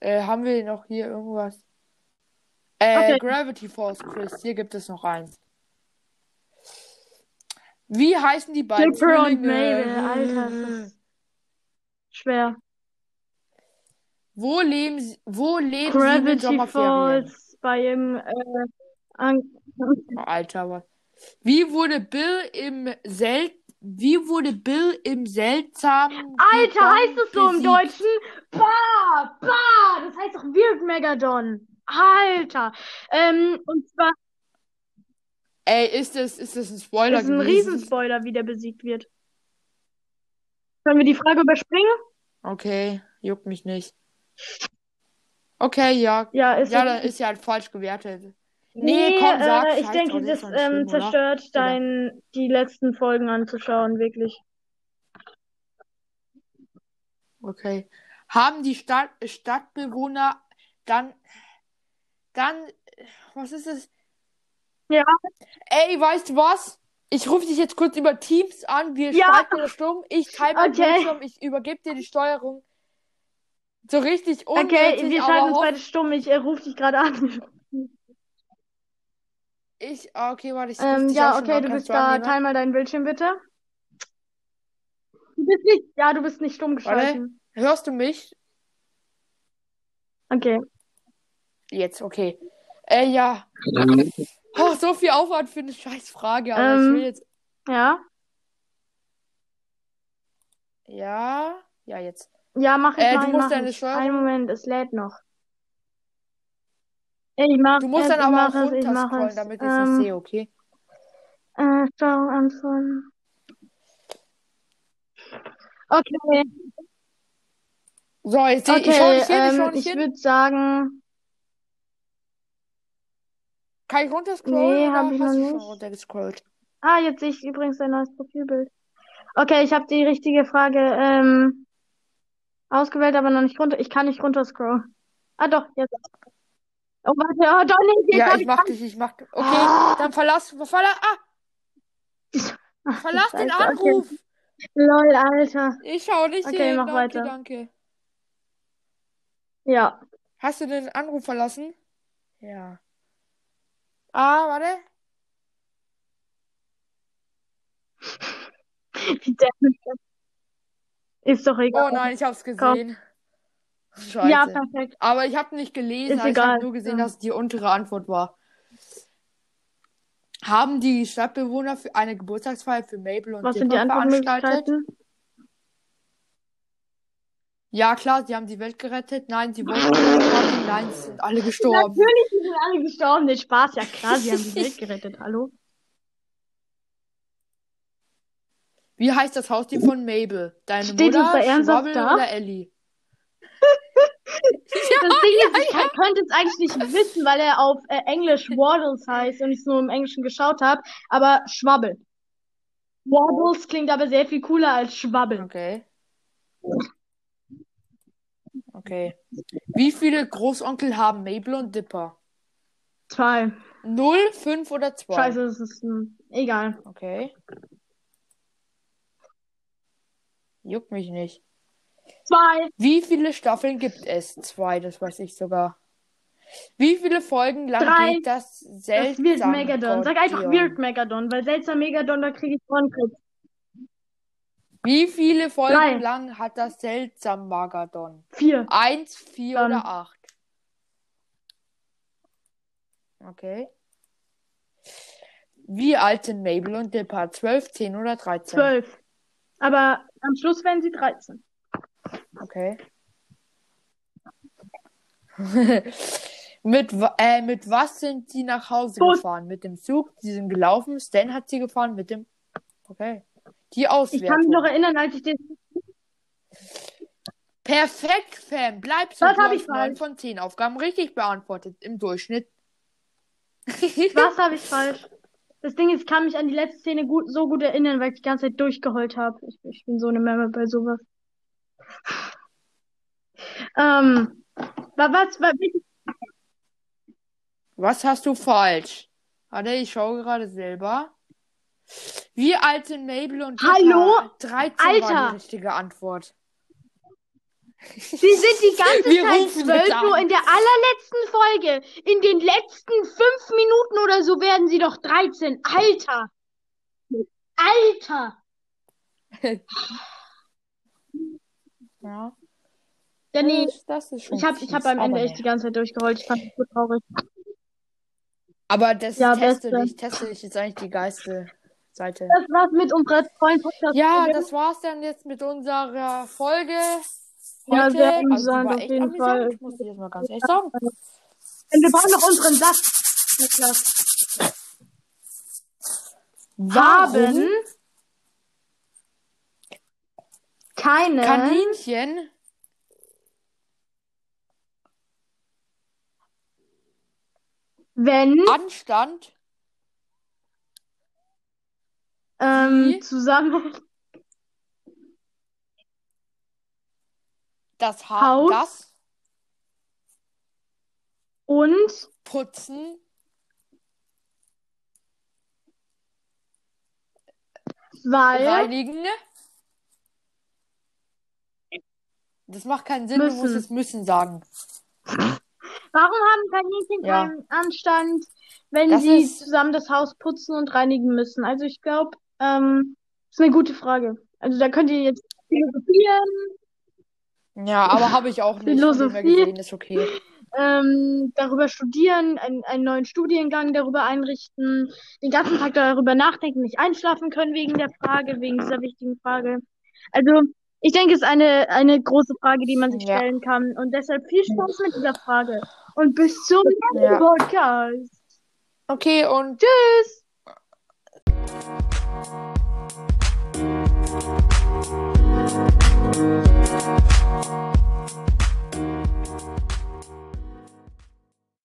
Äh, haben wir noch hier irgendwas? Äh, Okay. Gravity Force Quiz. Hier gibt es noch eins. Wie heißen die beiden Dipper und? Mabel, Alter, schwer. Wo leben sie, wo leben sie in den Gravity Sommerferien? Falls bei ihm, äh. Oh, Alter, was? Wie wurde Bill im Sel wie wurde Bill im seltsamen Alter, Gegang heißt es so im? Deutschen? Bah, bah, das heißt doch Weird Megadon. Alter. Ähm, und zwar Ey, ist das, ist das ein Spoiler ist ein gewesen? Riesenspoiler, wie der besiegt wird. Können wir die Frage überspringen? Okay, juckt mich nicht. Okay, ja. Ja, ist Ja, dann ist ja halt falsch gewertet. Nee, komm, äh, sag. ich Scheiß denke, das ähm, oder? zerstört Oder? dein, die letzten Folgen anzuschauen, wirklich. Okay. Haben die Stadt, Stadtbewohner dann, dann, was ist es? Ja. Ey, weißt du was? Ich rufe dich jetzt kurz über Teams an, wir Ja. schalten das stumm, ich teile Okay. Bildschirm, ich übergebe dir die Steuerung. So richtig Okay, unnötig, wir aber schalten uns beide stumm. Ich äh, rufe dich gerade an. ich, ah, okay, warte, ich Ähm, ja, okay, du bist da. annehmen? Teil mal deinen Bildschirm, bitte. Du bist nicht, ja, du bist nicht stumm geschalten. Hörst du mich? Okay. Jetzt, okay. Äh, ja. Oh, so viel Aufwand für eine scheiß Frage, aber ich Ähm. will jetzt, Ja. ja, ja, jetzt. Ja, mach ich, Äh, mach du ich, musst deine ich. Steuerung- Einen Moment, es lädt noch. Ich mach Du musst es, dann ich aber auch ich runterscrollen, es. damit ich Ähm, es sehe, okay? Äh, Steuerung anfangen. Okay, So, ich, seh, ich okay, hin, ich schau ähm, nicht ich würde sagen, Kann ich runterscrollen Nee, oder hab ich noch nicht. runtergescrollt? ah, jetzt sehe ich übrigens dein neues Profilbild. Okay, ich habe die richtige Frage ähm, ausgewählt, aber noch nicht runter. Ich kann nicht runterscrollen. Ah, doch, jetzt. Oh, warte, oh, doch nicht, jetzt Ja, ich mach dich, ich mach. Okay, Ah. dann verlass, verlass, ah, Ach, verlass den okay. Anruf. Lol, Alter. Ich schau nicht Okay, hin. mach danke, weiter. danke. Ja. Hast du den Anruf verlassen? Ja. Ah, warte. Ist doch egal. Oh nein, ich hab's gesehen. Scheiße. Ja, perfekt. Aber ich habe nicht gelesen, Ist ich habe nur gesehen, Ja. dass die untere Antwort war. Haben die Stadtbewohner für eine Geburtstagsfeier für Mabel und Was sind die Dipper veranstaltet? Ja, klar, sie haben die Welt gerettet. Nein, sie wollten. Nein, sie sind alle gestorben. Natürlich sind alle gestorben. Nee, Spaß, ja klar, sie haben die Welt gerettet. Hallo? Wie heißt das Haustier von Mabel? Deine Steht Mutter, da ernsthaft Schwabbel da? oder Ellie? Das Ding ist, ich kann, könnte es eigentlich nicht wissen, weil er auf äh, Englisch Waddles heißt und ich es nur im Englischen geschaut habe, aber Schwabbel. Waddles klingt aber sehr viel cooler als Schwabbel. Okay. Okay. Wie viele Großonkel haben Mabel und Dipper? Zwei. Null, fünf oder zwei? Scheiße, das ist hm, egal. Okay. Juckt mich nicht. Zwei. Wie viele Staffeln gibt es? Zwei, das weiß ich sogar. Wie viele Folgen lang Drei. geht das Das wird seltsam Megadon. Sag einfach Weird Megadon, weil seltsam Megadon, da kriege ich Ohrenkrebs. Wie viele Folgen Drei. lang hat das seltsam Magadon? Vier. Eins, vier Dann- oder acht? Okay. Wie alt sind Mabel und Dipper? Zwölf, zehn oder dreizehn? Zwölf. Aber am Schluss werden sie 13. Okay. mit, äh, mit was sind sie nach Hause Bus. gefahren? Mit dem Zug? Sie sind gelaufen. Stan hat sie gefahren mit dem. Okay. Die Ich kann Auswertung. mich noch erinnern, als ich den. Perfekt, Fan. Bleib so. Was Du ich hast neun falsch? von zehn Aufgaben richtig beantwortet. Im Durchschnitt. Was habe ich falsch? Das Ding ist, ich kann mich an die letzte Szene gut, so gut erinnern, weil ich die ganze Zeit durchgeheult habe. Ich, ich bin so eine Memme bei sowas. Ähm, wa- was, wa- welche- Was hast du falsch? Warte, ich schaue gerade selber. Wie alt sind Mabel und Dipper? Hallo? 13 war Alter. die richtige Antwort. Sie sind die ganze Wir Zeit zwölf, nur in der allerletzten Folge, in den letzten fünf Minuten oder so werden sie doch 13. Alter! Alter! Ja. Nee, Das, ist schon ich habe ich hab am Ende echt die ganze Zeit durchgeheult. Ich fand das so traurig. Aber das Ja, teste Beste. dich, teste dich ist eigentlich die geilste Seite. Das war's mit unserer tollen podcast Ja, das war's dann jetzt mit unserer Folge Ja, heute. sehr Also, amüsant war auf jeden amüsant, Fall. muss ich jetzt mal ganz ehrlich sagen. Und wir brauchen noch unseren Satz. Niklas. Warum Haben keine Kaninchen wenn Anstand ähm, zusammen das Haar, Haus das und Putzen weil reinigen. Das macht keinen Sinn, du musst Müssen. es müssen sagen. warum haben Kaninchen Ja. keinen Anstand, wenn Das sie zusammen das Haus putzen und reinigen müssen? Also ich glaube, ähm, ist eine gute Frage. Also da könnt ihr jetzt philosophieren, Ja, aber habe ich auch nicht. Philosophie. gesehen ist okay. ähm, darüber studieren, einen, einen neuen Studiengang darüber einrichten, den ganzen Tag darüber nachdenken, nicht einschlafen können wegen der Frage, wegen dieser wichtigen Frage. Also, ich denke, es ist eine, eine große Frage, die man sich Ja. stellen kann. Und deshalb viel Spaß mit dieser Frage. Und bis zum nächsten Ja. Podcast. Okay, und Tschüss! We'll